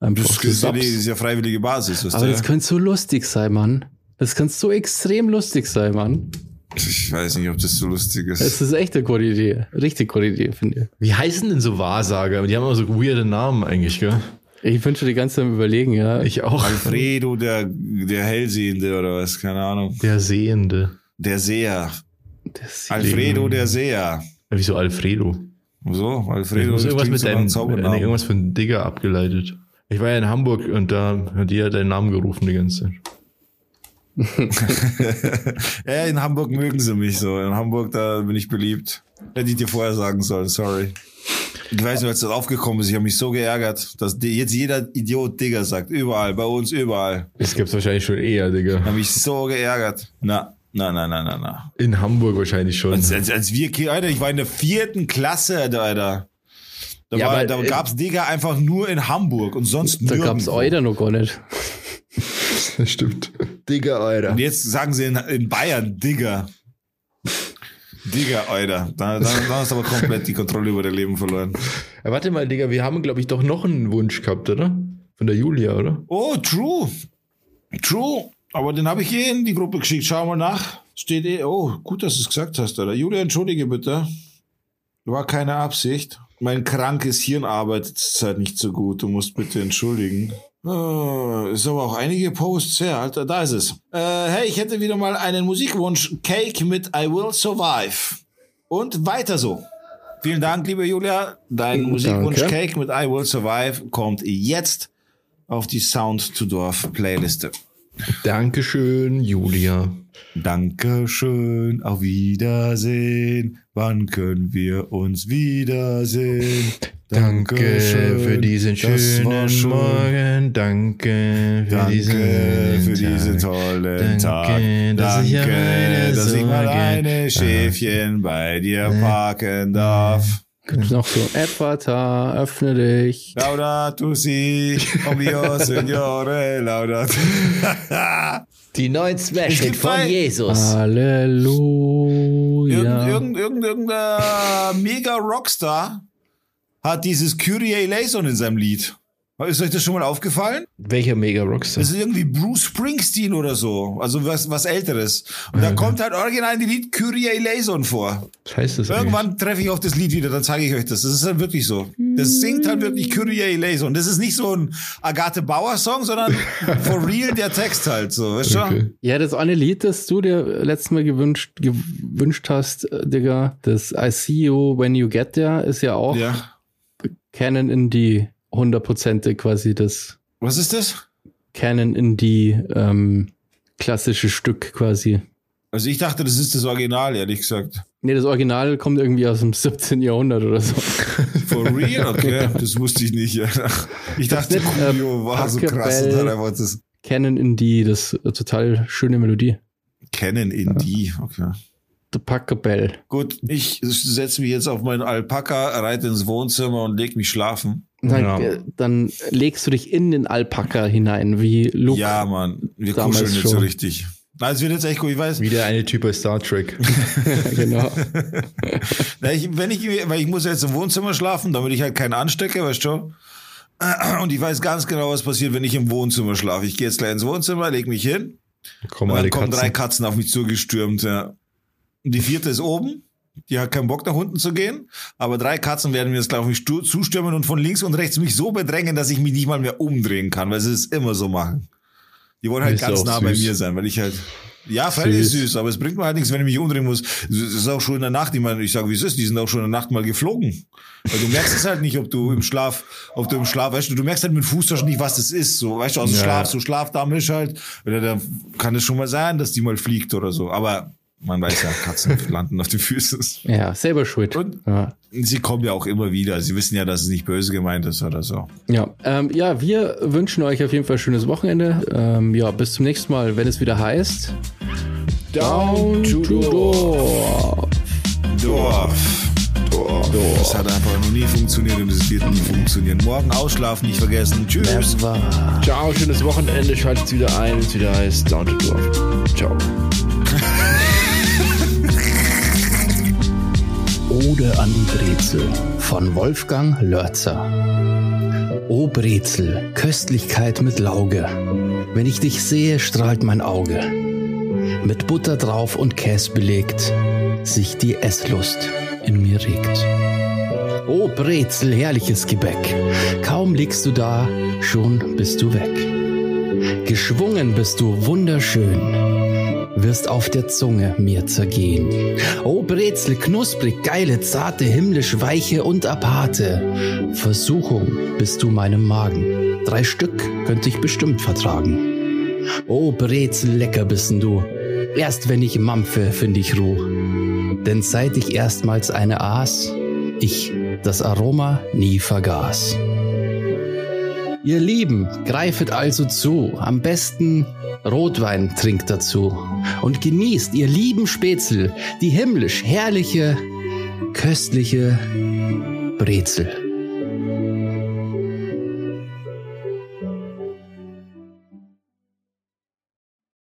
Einfach Das ist ja, die, das ist ja freiwillige Basis. Aber du? das könnte so lustig sein, Mann. Das könnte so extrem lustig sein, Mann. Ich weiß nicht, ob das so lustig ist. Das ist echt eine gute Idee. Richtig gute Idee, finde Wie heißen denn so Wahrsager? Die haben immer so weirde Namen eigentlich, gell? ich. Ich bin schon die ganze Zeit am überlegen, ja. Ich auch. Alfredo, der, der Hellsehende oder was, keine Ahnung. Der Sehende. Der Seher. Das Alfredo, der Seher. Ja, Wieso Alfredo? So, Ich Alfredo. muss das irgendwas mit deinem, nee, Zaubernamen. irgendwas von Digger abgeleitet. Ich war ja in Hamburg und da hat jeder deinen Namen gerufen die ganze Zeit. <laughs> Ja, in Hamburg mögen sie mich so. In Hamburg, da bin ich beliebt. Hätte ich dir vorher sagen sollen, sorry. Ich weiß nicht, als das aufgekommen ist, ich habe mich so geärgert, dass jetzt jeder Idiot Digger sagt. Überall, bei uns, überall. Das gibt's wahrscheinlich schon eher, Digga. Habe mich so geärgert. Na, na, na, na, na, na. In Hamburg wahrscheinlich schon. Als, als, als wir, Alter, ich war in der vierten Klasse, Alter. Da, Ja, war, da äh, gab's Digger einfach nur in Hamburg und sonst Da gab's nirgendwo. Euder noch gar nicht. <laughs> Das stimmt. Digga, Alter. Und jetzt sagen sie in, in Bayern Digger. Digger, Alter. Da, da, da hast du aber komplett die Kontrolle über dein Leben verloren. Ja, warte mal, Digga, wir haben, glaube ich, doch noch einen Wunsch gehabt, oder? Von der Julia, oder? Oh, true. True. Aber den habe ich eh in die Gruppe geschickt. Schau mal nach. Steht eh. Oh, gut, dass du es gesagt hast, Alter. Julia, entschuldige bitte. War keine Absicht. Mein krankes Hirn arbeitet zurzeit nicht so gut. Du musst bitte entschuldigen. Ist aber auch einige Posts her, Alter. Da ist es. Äh, hey, ich hätte wieder mal einen Musikwunsch. Cake mit I Will Survive. Und weiter so. Vielen Dank, liebe Julia. Dein Musikwunsch Danke. Cake mit I Will Survive kommt jetzt auf die Sound to Dorf Playliste. Dankeschön, Julia. Dankeschön, auf Wiedersehen. Wann können wir uns wiedersehen? <laughs> Danke für diesen schönen schön. Morgen. Danke für Danke diesen, für Tag. diesen tollen Danke, Tag. dass ich Danke, meine dass ich mal eine Schäfchen bei dir parken darf. Gibt's noch so Epata, öffne dich. Laudato si, oh mio Signore, laudato. <laughs> Die neuen gibt von Jesus. Halleluja. Irgend, irgend, irgend, irgendein mega Rockstar hat dieses Kyrie eleison in seinem Lied. Ist euch das schon mal aufgefallen? Welcher Mega Rockstar? Das ist irgendwie Bruce Springsteen oder so. Also was, was älteres. Und da kommt halt original in die Lied Kyrie eleison vor. Was heißt das Irgendwann treffe ich auf das Lied wieder, dann zeige ich euch das. Das ist halt wirklich so. Das singt halt wirklich Kyrie eleison. Das ist nicht so ein Agathe Bauer Song, sondern <laughs> for real der Text halt so. Weißt du? Okay. Ja, das eine Lied, das du dir letztes Mal gewünscht, gewünscht hast, äh, Digga, das I See You When You Get There, ist ja auch Ja. Canon in die 100% quasi das Was ist das? Canon in die ähm, klassische Stück quasi. Also ich dachte, das ist das Original, ehrlich gesagt. Nee, das Original kommt irgendwie aus dem 17. Jahrhundert oder so. For real? Okay, <laughs> das wusste ich nicht. Ja. Ich dachte, nicht, äh, Coolio war so krass und hat einfach das Canon in die, das ist eine total schöne Melodie. Kennen in die. Okay. The Pachelbel. Gut, ich setze mich jetzt auf meinen Alpaka, reite ins Wohnzimmer und leg mich schlafen. Dann, Ja. dann legst du dich in den Alpaka hinein, wie Luke. Ja, Mann, wir kuscheln jetzt so schon. richtig. Nein, es wird jetzt echt gut. Ich weiß, Wieder eine Typ bei Star Trek. <laughs> genau. <laughs> Na, ich, wenn ich, weil ich muss jetzt im Wohnzimmer schlafen, damit ich halt keinen anstecke, weißt du? <clears throat> Und ich weiß ganz genau, was passiert, wenn ich im Wohnzimmer schlafe. Ich gehe jetzt gleich ins Wohnzimmer, leg mich hin, Kommen und dann kommen Katzen. drei Katzen auf mich zugestürmt. Ja. Die vierte ist oben. Die hat keinen Bock nach unten zu gehen. Aber drei Katzen werden mir jetzt gleich auf mich stu- zustürmen und von links und rechts mich so bedrängen, dass ich mich nicht mal mehr umdrehen kann, weil sie es immer so machen. Die wollen halt Ist ganz nah bei süß. mir sein, weil ich halt, ja, völlig Süß. süß. aber es bringt mir halt nichts, wenn ich mich umdrehen muss. Es ist auch schon in der Nacht, ich meine, ich sage, wie es ist, die sind auch schon in der Nacht mal geflogen. Weil du merkst es halt nicht, ob du im Schlaf, ob du im Schlaf, weißt du, du merkst halt mit dem Fußtaschen nicht, was das ist, so, weißt du, aus dem Ja. Schlaf, so Schlafdamisch halt, oder da kann es schon mal sein, dass die mal fliegt oder so, aber man weiß ja, Katzen <laughs> landen auf den Füßen. Ja, selber schuld. Und? Ja. Sie kommen ja auch immer wieder, sie wissen ja, dass es nicht böse gemeint ist oder so. Ja, ähm, ja, wir wünschen euch auf jeden Fall ein schönes Wochenende. Ähm, ja, bis zum nächsten Mal, wenn es wieder heißt. Down to Door. Dorf. Dorf. Das hat einfach noch nie funktioniert und es wird nie funktionieren. Morgen ausschlafen, nicht vergessen. Tschüss. Never. Ciao, schönes Wochenende. Schaltet wieder ein, wenn es wieder heißt Down to Dorf. Ciao. Ode an die Brezel von Wolfgang Lörzer. O Brezel, Köstlichkeit mit Lauge. Wenn ich dich sehe, strahlt mein Auge. Mit Butter drauf und Käse belegt, sich die Esslust in mir regt. O Brezel, herrliches Gebäck. Kaum liegst du da, schon bist du weg. Geschwungen bist du wunderschön wirst auf der Zunge mir zergehen. O Brezel, knusprig, geile, zarte, himmlisch weiche und aparte. Versuchung bist du meinem Magen. Drei Stück könnte ich bestimmt vertragen. O Brezel, lecker bissen du. Erst wenn ich mampfe, find ich Ruhe. Denn seit ich erstmals eine aß, ich das Aroma nie vergaß. Ihr Lieben, greifet also zu. Am besten Rotwein trinkt dazu. Und genießt, ihr lieben Spätzle, die himmlisch herrliche, köstliche Brezel.